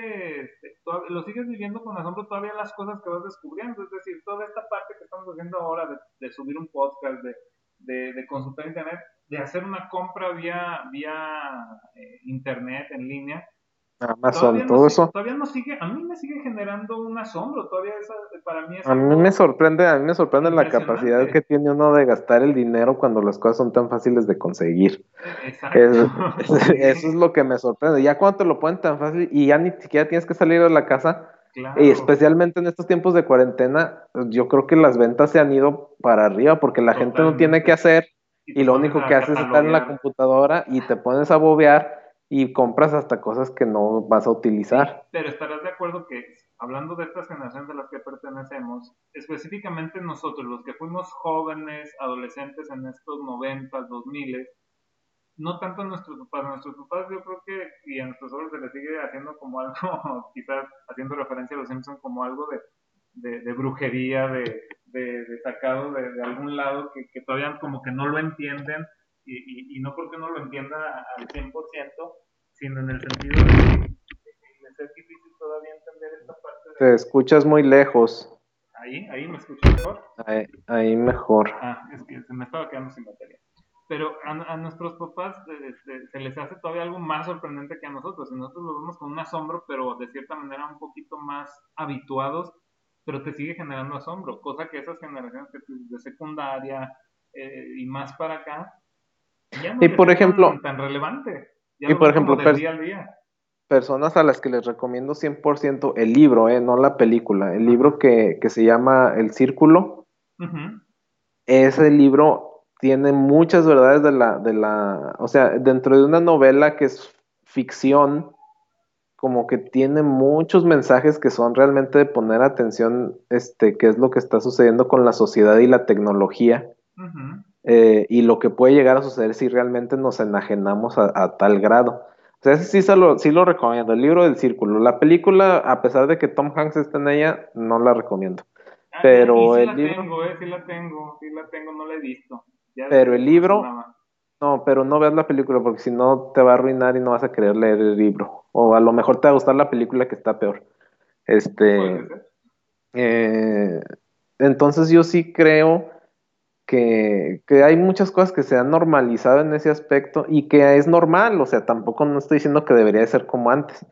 este, lo sigues viviendo con asombro todavía las cosas que vas descubriendo, es decir, toda esta parte que estamos haciendo ahora de, de subir un podcast, de, de, de consultar internet, de hacer una compra vía, vía eh, internet en línea. Amazon, todo eso. Todavía no sigue, a mí me sigue generando un asombro, todavía esa, para mí es A mí me sorprende, a mí me sorprende la capacidad que tiene uno de gastar el dinero cuando las cosas son tan fáciles de conseguir. Exacto. eso es lo que me sorprende. Ya cuando te lo ponen tan fácil y ya ni siquiera tienes que salir de la casa, y especialmente en estos tiempos de cuarentena, yo creo que las ventas se han ido para arriba porque la gente no tiene que hacer y, lo único que haces es estar en la computadora y te pones a bobear y compras hasta cosas que no vas a utilizar. pero estarás de acuerdo que hablando de estas generaciones de las que pertenecemos, específicamente nosotros, los que fuimos jóvenes, adolescentes en estos 90, 2000, no tanto nuestros papás, nuestros papás yo creo que, y a nuestros ojos se les sigue haciendo como algo, quizás haciendo referencia a los Simpsons como algo de, de brujería, de, de, sacado de, algún lado que, que, todavía como que no lo entienden y, y, no porque no lo entienda al 100%, sino en el sentido de que, es difícil todavía entender esta parte. De... Te escuchas muy lejos. Ahí, ahí me escuchas mejor. Ahí, ahí mejor. Ah, es que se me estaba quedando sin batería. Pero a, a nuestros papás este, se les hace todavía algo más sorprendente que a nosotros. Y nosotros lo vemos con un asombro, pero de cierta manera un poquito más habituados pero te sigue generando asombro, cosa que esas generaciones de secundaria eh, y más para acá, ya no y por ejemplo, tan, relevante. y por ejemplo, personas a las que les recomiendo 100% el libro, eh, no la película, el libro que, que, se llama El Círculo, ese libro tiene muchas verdades de la, de la, o sea, dentro de una novela que es ficción, como que tiene muchos mensajes que son realmente de poner atención, este, qué es lo que está sucediendo con la sociedad y la tecnología, eh, y lo que puede llegar a suceder si realmente nos enajenamos a, tal grado. O sea, ese sí, lo, sí lo recomiendo, el libro del círculo. La película, a pesar de que Tom Hanks está en ella, no la recomiendo. Ah, pero el libro... Tengo, eh, sí la tengo, sí la tengo, no la he visto. pero el libro, no, pero no veas la película porque si no te va a arruinar y no vas a querer leer el libro. O a lo mejor te va a gustar la película que está peor. Este. Eh, entonces yo sí creo que, que, hay muchas cosas que se han normalizado en ese aspecto y que es normal. O sea, tampoco no estoy diciendo que debería ser como antes.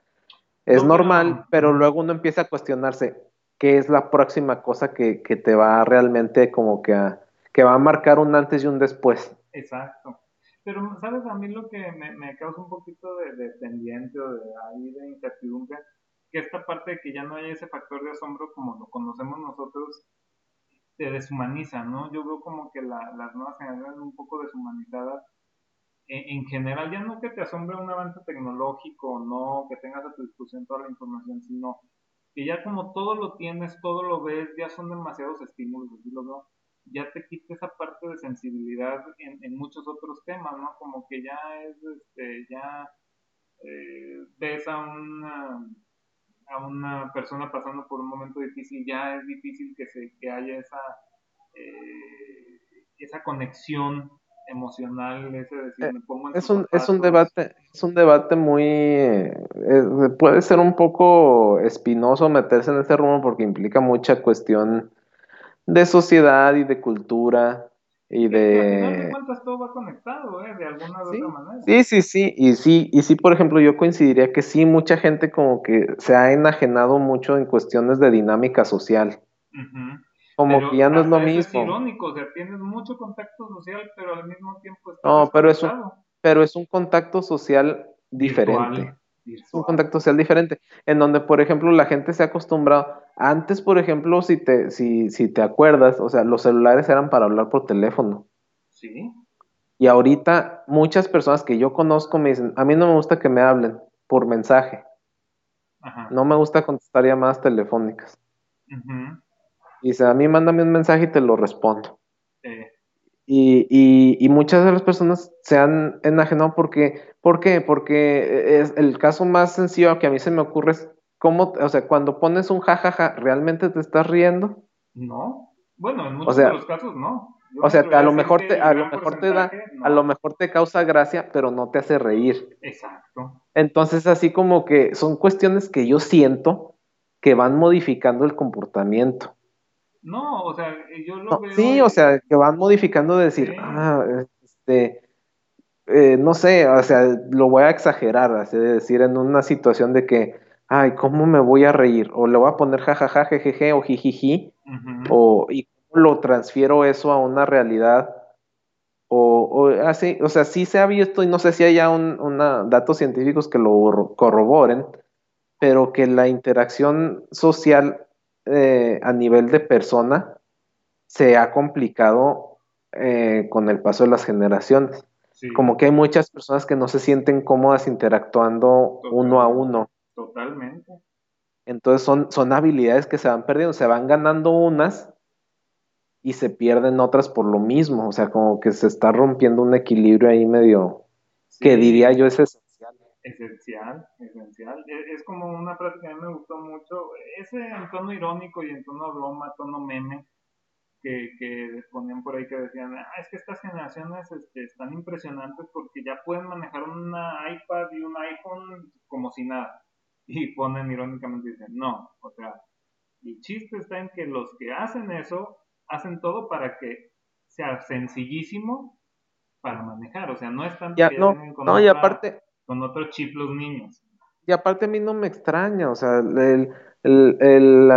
Es normal, pero luego uno empieza a cuestionarse qué es la próxima cosa que, que te va realmente como que a, que va a marcar un antes y un después. Exacto. Pero, ¿sabes? A mí lo que me, me causa un poquito de, de pendiente o de ahí de incertidumbre, que esta parte de que ya no hay ese factor de asombro como lo conocemos nosotros, se deshumaniza, ¿no? Yo veo como que la, las nuevas generaciones un poco deshumanizadas. En, en, general, ya no que te asombre un avance tecnológico, no que tengas a tu disposición toda la información, sino que ya como todo lo tienes, todo lo ves, ya son demasiados estímulos, así lo veo ya te quita esa parte de sensibilidad en, muchos otros temas, ¿no? Como que ya es, este, ya eh, ves a una, a una persona pasando por un momento difícil, ya es difícil que, se, que haya esa, eh, esa conexión emocional, ese decir, eh, me pongo en es un, es un debate, es un debate muy, puede ser un poco espinoso meterse en ese rumbo porque implica mucha cuestión de sociedad y de cultura. Y de... Al final de... cuentas todo va conectado, ¿eh? De alguna u Sí, otra manera. sí, sí, sí, y sí, y sí, por ejemplo, yo coincidiría que sí, mucha gente como que se ha enajenado mucho en cuestiones de dinámica social. Ujú. Como Pero que ya no es lo eso es mismo. irónico, o sea, tienes mucho contacto social, pero al mismo tiempo estás No, pero es un, pero es un contacto social diferente. Virtual, un contacto social diferente, en donde, por ejemplo, la gente se ha acostumbrado. Antes, por ejemplo, si te, si, si te acuerdas, o sea, los celulares eran para hablar por teléfono. Sí, Y ahorita muchas personas que yo conozco me dicen, a mí no me gusta que me hablen por mensaje, ajá. no me gusta contestar llamadas telefónicas. Dice, a mí mándame un mensaje y te lo respondo. Y, y, y muchas de las personas se han enajenado porque, ¿por qué? Porque es el caso más sencillo que a mí se me ocurre es cómo, o sea, cuando pones un jajaja, ¿realmente te estás riendo? no, bueno, en muchos sea, de los casos no. Yo O sea, a lo mejor te, a lo mejor te da, a lo mejor te causa gracia, pero no te hace reír. Exacto. Entonces, así como que son cuestiones que yo siento que van modificando el comportamiento. No, o sea, yo lo No, veo. sí, o sea, que van modificando de decir, Sí. ah, este, eh, no sé, o sea, lo voy a exagerar, así de decir en una situación de que, ay, ¿cómo me voy a reír? O le voy a poner jajaja, jejeje o jijiji, Ujú. o y cómo lo transfiero eso a una realidad, o, o así, o sea, sí se ha visto, y no sé si haya un, una, datos científicos que lo corroboren, pero que la interacción social eh, a nivel de persona se ha complicado eh, con el paso de las generaciones. Sí, Como que hay muchas personas que no se sienten cómodas interactuando uno a uno. totalmente. Entonces son, son habilidades que se van perdiendo, se van ganando unas y se pierden otras por lo mismo. O sea, como que se está rompiendo un equilibrio ahí medio, que diría yo es esencial. Esencial, esencial. E- Es como una práctica que a mí me gustó mucho. Ese en tono irónico y en tono broma, tono meme, que, que ponían por ahí que decían, ah, es que estas generaciones este, están impresionantes porque ya pueden manejar una iPad y un iPhone como si nada. Y ponen irónicamente, dicen, no, o sea, el chiste está en que los que hacen eso, hacen todo para que sea sencillísimo para manejar. O sea, no es tanto Ya, que ya no, no, y aparte, con otro chip los niños. y aparte a mí no me extraña, o sea, el, el, el,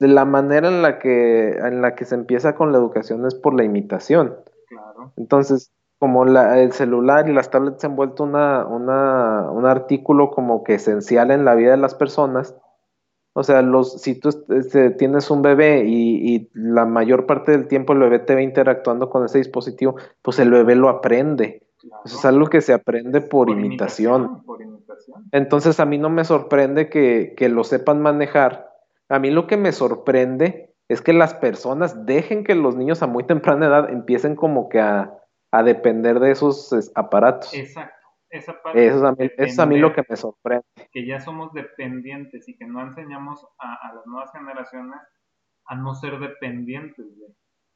la manera en la que, en la que se empieza con la educación es por la imitación. Claro. Entonces, como la- el celular y las tablets se han vuelto una, una- un artículo como que esencial en la vida de las personas, o sea, los, si tú este, tienes un bebé y, y la mayor parte del tiempo el bebé te ve interactuando con ese dispositivo, pues el bebé lo aprende. Claro. Eso es algo que se aprende por, imitación. Por imitación. Entonces a mí no me sorprende que, que lo sepan manejar. A mí lo que me sorprende es que las personas dejen que los niños a muy temprana edad empiecen como que a, a depender de esos es, aparatos. Exacto. Esa parte Eso es, a mí, es a mí lo que me sorprende. que ya somos dependientes y que no enseñamos a, a las nuevas generaciones a no ser dependientes de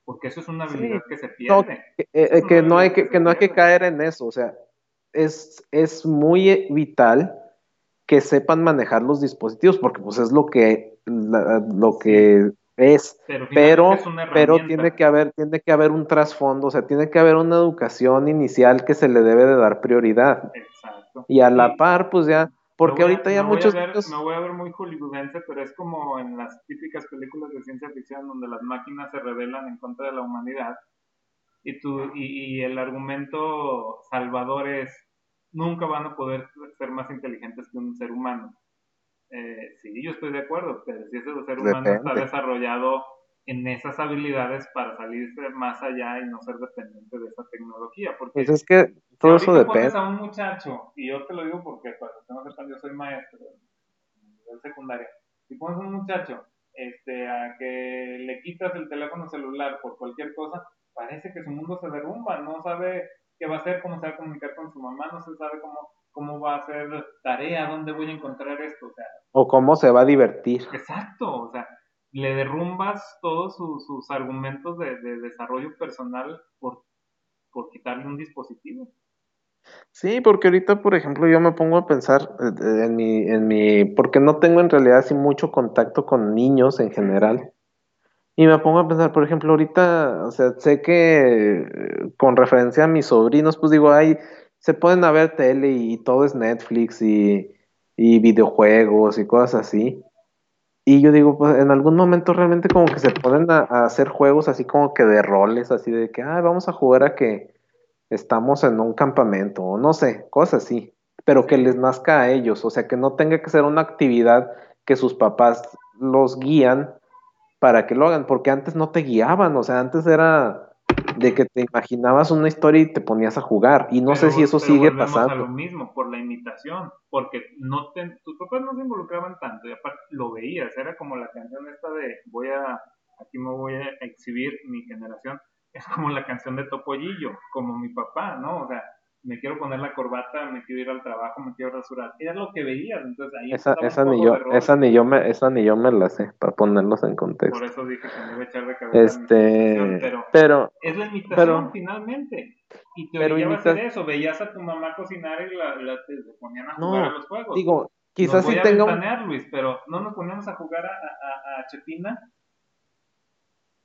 porque eso es una Sí, habilidad que se pierde. que, eh, que no hay que, que no hay que caer en eso. O sea, es, es muy vital que sepan manejar los dispositivos, porque pues es lo que, la- lo que es. Pero, Pero, es tiene que haber, tiene que haber un trasfondo, o sea, tiene que haber una educación inicial que se le debe de dar prioridad. Exacto. Y a la par, pues ya, porque voy ahorita ya me voy a muchos ver- niños- Me voy a ver muy hollywoodense, pero es como en las típicas películas de ciencia ficción donde las máquinas se rebelan en contra de la humanidad. Y, tú, y, y el argumento salvador es, nunca van a poder ser más inteligentes que un ser humano. Eh, sí, yo estoy de acuerdo, pero si ese ser humano está Depende. desarrollado en esas habilidades para salirse más allá y no ser dependiente de esa tecnología, porque pues es que si todo eso depende. a un muchacho, y yo te lo digo porque no sepan, yo soy maestro en nivel secundaria, si pones a un muchacho este, a que le quitas el teléfono celular por cualquier cosa, parece que su mundo se derrumba, no sabe qué va a hacer, cómo se va a comunicar con su mamá, no se sabe cómo, cómo va a hacer tarea, dónde voy a encontrar esto, o sea, O cómo se va a divertir. Exacto, o sea, le derrumbas todos sus, sus argumentos de, de desarrollo personal por, por quitarle un dispositivo. Sí, porque ahorita, por ejemplo, yo me pongo a pensar eh, en mi, en mi, porque no tengo en realidad así mucho contacto con niños en general, Y me pongo a pensar, por ejemplo, ahorita, o sea, sé que eh, con referencia a mis sobrinos, pues digo, ay, se pueden ver tele y todo es Netflix y, y videojuegos y cosas así. Y yo digo, pues en algún momento realmente como que se ponen a, hacer juegos así como que de roles, así de que, ah, vamos a jugar a que estamos en un campamento, o no sé, cosas así, pero que les nazca a ellos, o sea, que no tenga que ser una actividad que sus papás los guían para que lo hagan, porque antes no te guiaban, o sea, antes era de que te imaginabas una historia y te ponías a jugar, y no Pero- sé si eso sigue volvemos a lo pasando. mismo, por la imitación, porque no te, tus papás no se involucraban tanto, y aparte lo veías, era como la canción esta de voy a, aquí me voy a exhibir mi generación, es como la canción de Topollillo, como mi papá, ¿no? O sea, me quiero poner la corbata, me quiero ir al trabajo, me quiero rasurar, era lo que veías, entonces ahí Esa, ni yo, esa ni yo me, esa ni yo me la sé, para ponerlos en por contexto. eso dije que me iba a echar de cabeza Este, pero pero, es la imitación Pero- finalmente. Y te pero a hacer eso, veías a tu mamá cocinar y la, la- te ponían a No, jugar a los juegos. digo, Nos quizás voy sí a tenga un, Luis, pero no nos poníamos a jugar a, a, a Chepina.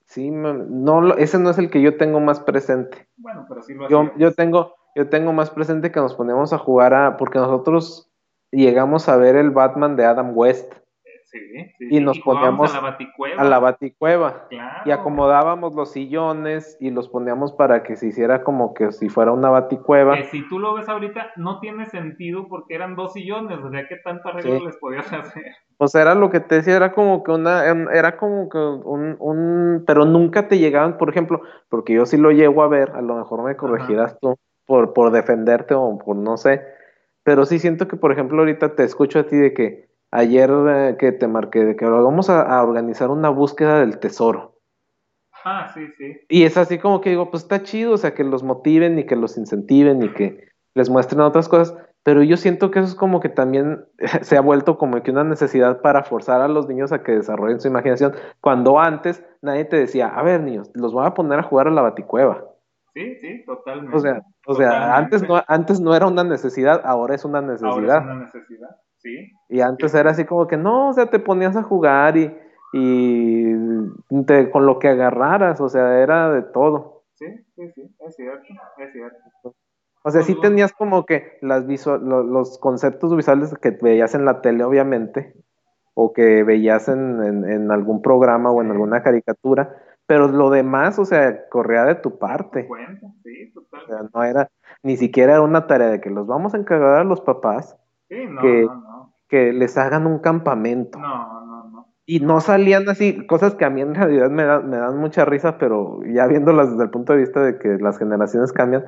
sí, no, ese no es el que yo tengo más presente. Bueno, pero sí lo Yo, yo tengo, yo tengo más presente que nos poníamos a jugar a, porque nosotros llegamos a ver el Batman de Adam West Sí, sí, y nos poníamos a la baticueva. a la baticueva Claro. y acomodábamos los sillones y los poníamos para que se hiciera como que si fuera una baticueva. Que si tú lo ves ahorita, no tiene sentido porque eran dos sillones, o sea, ¿qué tanto arreglo Sí. les podías hacer? Pues era lo que te decía, era como que una, era como que un, un, pero nunca te llegaban, por ejemplo, porque yo sí lo llego a ver, a lo mejor me corregirás tú por, por defenderte o por no sé, pero sí siento que, por ejemplo, ahorita te escucho a ti de que ayer eh, que te marqué, de que vamos a, a organizar una búsqueda del tesoro. Ah, sí, sí. Y es así como que digo, pues está chido, o sea, que los motiven y que los incentiven y que les muestren otras cosas, pero yo siento que eso es como que también se ha vuelto como que una necesidad para forzar a los niños a que desarrollen su imaginación, cuando antes nadie te decía, a ver niños, los voy a poner a jugar a la baticueva. Sí, sí, totalmente. O sea, o sea, Totalmente. antes no, antes no era una necesidad, ahora es una Ahora necesidad. es una necesidad, sí. Y antes era así como que no, o sea, te ponías a jugar y, y te- con lo que agarraras, o sea, era de todo. Sí, sí, sí, es cierto, es cierto. O sea, sí Ujú. tenías como que las visual, lo- los conceptos visuales que veías en la tele, obviamente, o que veías en, en- en algún programa o en alguna caricatura, pero lo demás, o sea, corría de tu parte. Sí, O totalmente. sea, no era, ni siquiera era una tarea de que los vamos a encargar a los papás Sí, no, que- no, no. que les hagan un campamento. No, no, no. Y no salían así, cosas que a mí en realidad me, dan- me dan mucha risa, pero ya viéndolas desde el punto de vista de que las generaciones cambian,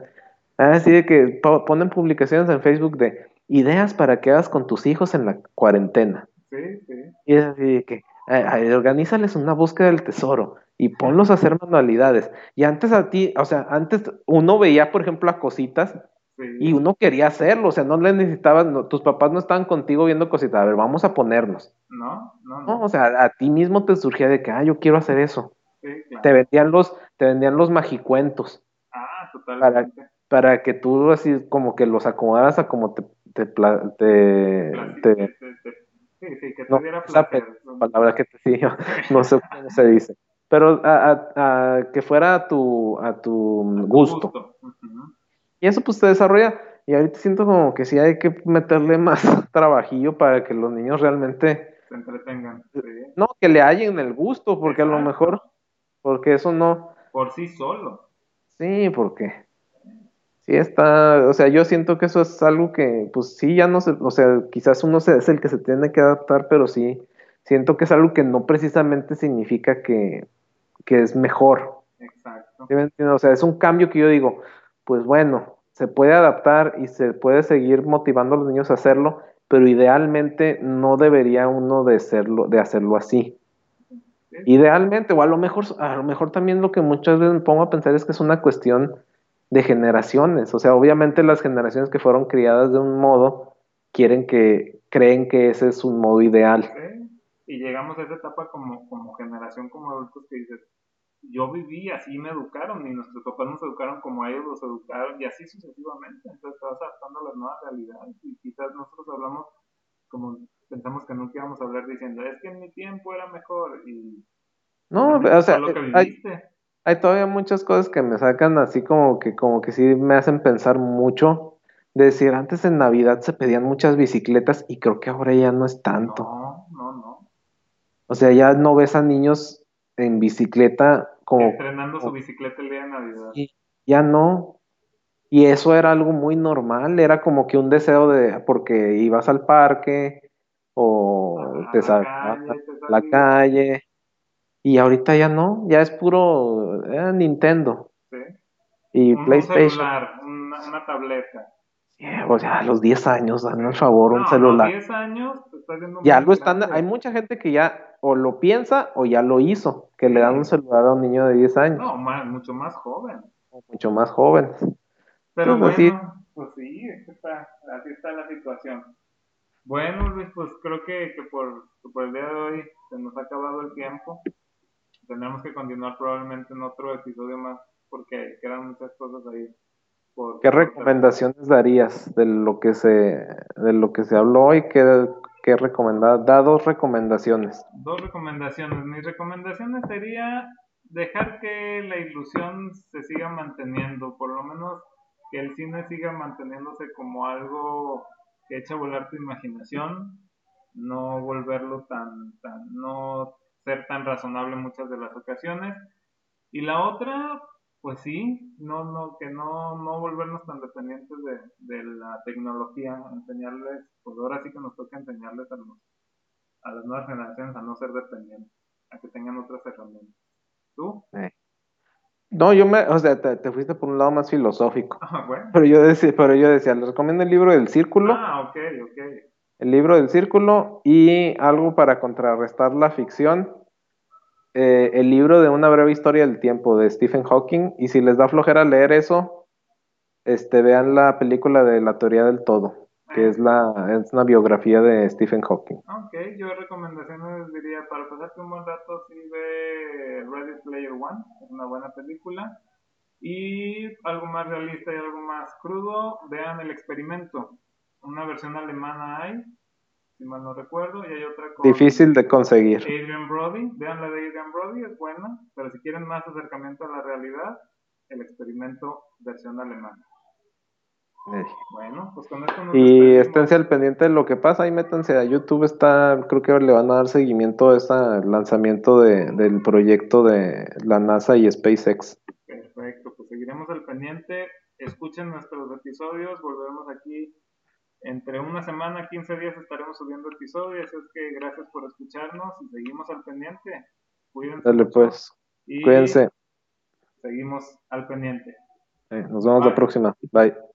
así de que po- ponen publicaciones en Facebook de ideas para que hagas con tus hijos en la cuarentena. Sí, sí. Y es así de que eh, organízales una búsqueda del tesoro y ponlos a hacer manualidades. Y antes a ti, o sea, antes uno veía, por ejemplo, a cositas sí. y uno quería hacerlo, o sea, no le necesitabas, no- tus papás no estaban contigo viendo cositas, a ver, vamos a ponernos. No, no, No, no. o sea, a ti mismo te surgía de que, ah, yo quiero hacer eso. Sí, claro. Te vendían los, te vendían los magicuentos Ah, totalmente. para que tú así como que los acomodaras a como te- te- te- te- Sí, sí, que no, diera esa placer. palabra que te sí, no sé cómo se dice, pero a, a- a que fuera a tu, a tu gusto. Y eso pues te desarrolla. Y ahorita siento como que sí hay que meterle más trabajillo para que los niños realmente, Se entretengan. Sí. no, que le hallen el gusto, porque a lo mejor, porque eso no, Por sí solo. Sí, porque sí está, o sea, yo siento que eso es algo que, pues sí, ya no sé, o sea, quizás uno se- es el que se tiene que adaptar, pero sí, siento que es algo que no precisamente significa que, que es mejor. Exacto. ¿sí me entiendes? O sea, es un cambio que yo digo, pues bueno, se puede adaptar y se puede seguir motivando a los niños a hacerlo, pero idealmente no debería uno de hacerlo, de hacerlo así. Sí. Idealmente, o a lo mejor, a lo mejor también lo que muchas veces me pongo a pensar es que es una cuestión de generaciones. O sea, obviamente las generaciones que fueron criadas de un modo quieren que, creen que ese es un modo ideal. Y llegamos a esa etapa como, como generación, como adultos que dices, yo viví, así me educaron y nuestros papás nos educaron como ellos los educaron y así sucesivamente. Entonces te vas adaptando a las nuevas realidades y quizás nosotros hablamos como pensamos que nunca íbamos a hablar diciendo, es que en mi tiempo era mejor y No, o sea, lo que viviste. hay todavía muchas cosas que me sacan así como que, como que sí me hacen pensar mucho. De decir, antes en Navidad se pedían muchas bicicletas y creo que ahora ya no es tanto. No, no, no. O sea, ya no ves a niños en bicicleta como Estrenando su bicicleta el día de Navidad. y ya no. Y eso era algo muy normal, era como que un deseo de, porque ibas al parque o te la sacabas calle, te a la calle. Y ahorita ya no, ya es puro eh, Nintendo Sí. y Un, un PlayStation. celular, una, una tableta. Yeah, o sea, a los 10 años, dan el favor, un celular. No, 10 años te estás viendo Ya lo están, grande. hay mucha gente que ya o lo piensa o ya lo hizo, que le dan un celular a un niño de 10 años, No, más, mucho más joven. o mucho más jóvenes. Pero Pues así- bueno, pues sí, está, así está la situación. Bueno, Luis, pues creo que, que por, que por el día de hoy se nos ha acabado el tiempo. Tendremos que continuar probablemente en otro episodio más porque quedan muchas cosas ahí. Por, ¿Qué por recomendaciones darías de lo que se, de lo que se habló hoy? ¿Qué, qué Da dos recomendaciones. Dos recomendaciones. Mis recomendaciones sería dejar que la ilusión se siga manteniendo, por lo menos que el cine siga manteniéndose como algo que echa a volar tu imaginación, no volverlo tan, tan, no ser tan razonable en muchas de las ocasiones. Y la otra, pues sí, no, no, que no, no volvernos tan dependientes de, de la tecnología, enseñarles, pues ahora sí que nos toca enseñarles a los a las nuevas generaciones a no ser dependientes, a que tengan otras herramientas. ¿Tú? No, yo me, o sea, te, te fuiste por un lado más filosófico. Ah, bueno. Pero yo decía, pero yo decía, les recomiendo el libro del círculo, Ah, ok, ok. El libro del círculo y algo para contrarrestar la ficción, eh, el libro de una breve historia del tiempo de Stephen Hawking. Y si les da flojera leer eso, este, vean la película de La teoría del todo, que es la, es una biografía de Stephen Hawking. Ok, yo recomendaciones diría, para pasarte un buen rato, sí ve Ready Player One, es una buena película. Y algo más realista y algo más crudo, vean El Experimento. Una versión alemana hay, si mal no recuerdo, y hay otra con Difícil de conseguir. Adrian Brody. Vean la de Adrian Brody, es buena, pero si quieren más acercamiento a la realidad, El Experimento versión alemana. Eh. Bueno, pues con esto nos Y esténse al pendiente de lo que pasa, ahí métanse a YouTube, está, creo que le van a dar seguimiento a ese lanzamiento de, del proyecto de la NASA y SpaceX. Perfecto, pues seguiremos al pendiente. Escuchen nuestros episodios, volveremos aquí entre una semana, 15 días estaremos subiendo episodios, así es que gracias por escucharnos y seguimos al pendiente. Cuídense Dale pues, y cuídense, seguimos al pendiente. Eh, nos vemos Bye. la próxima, bye.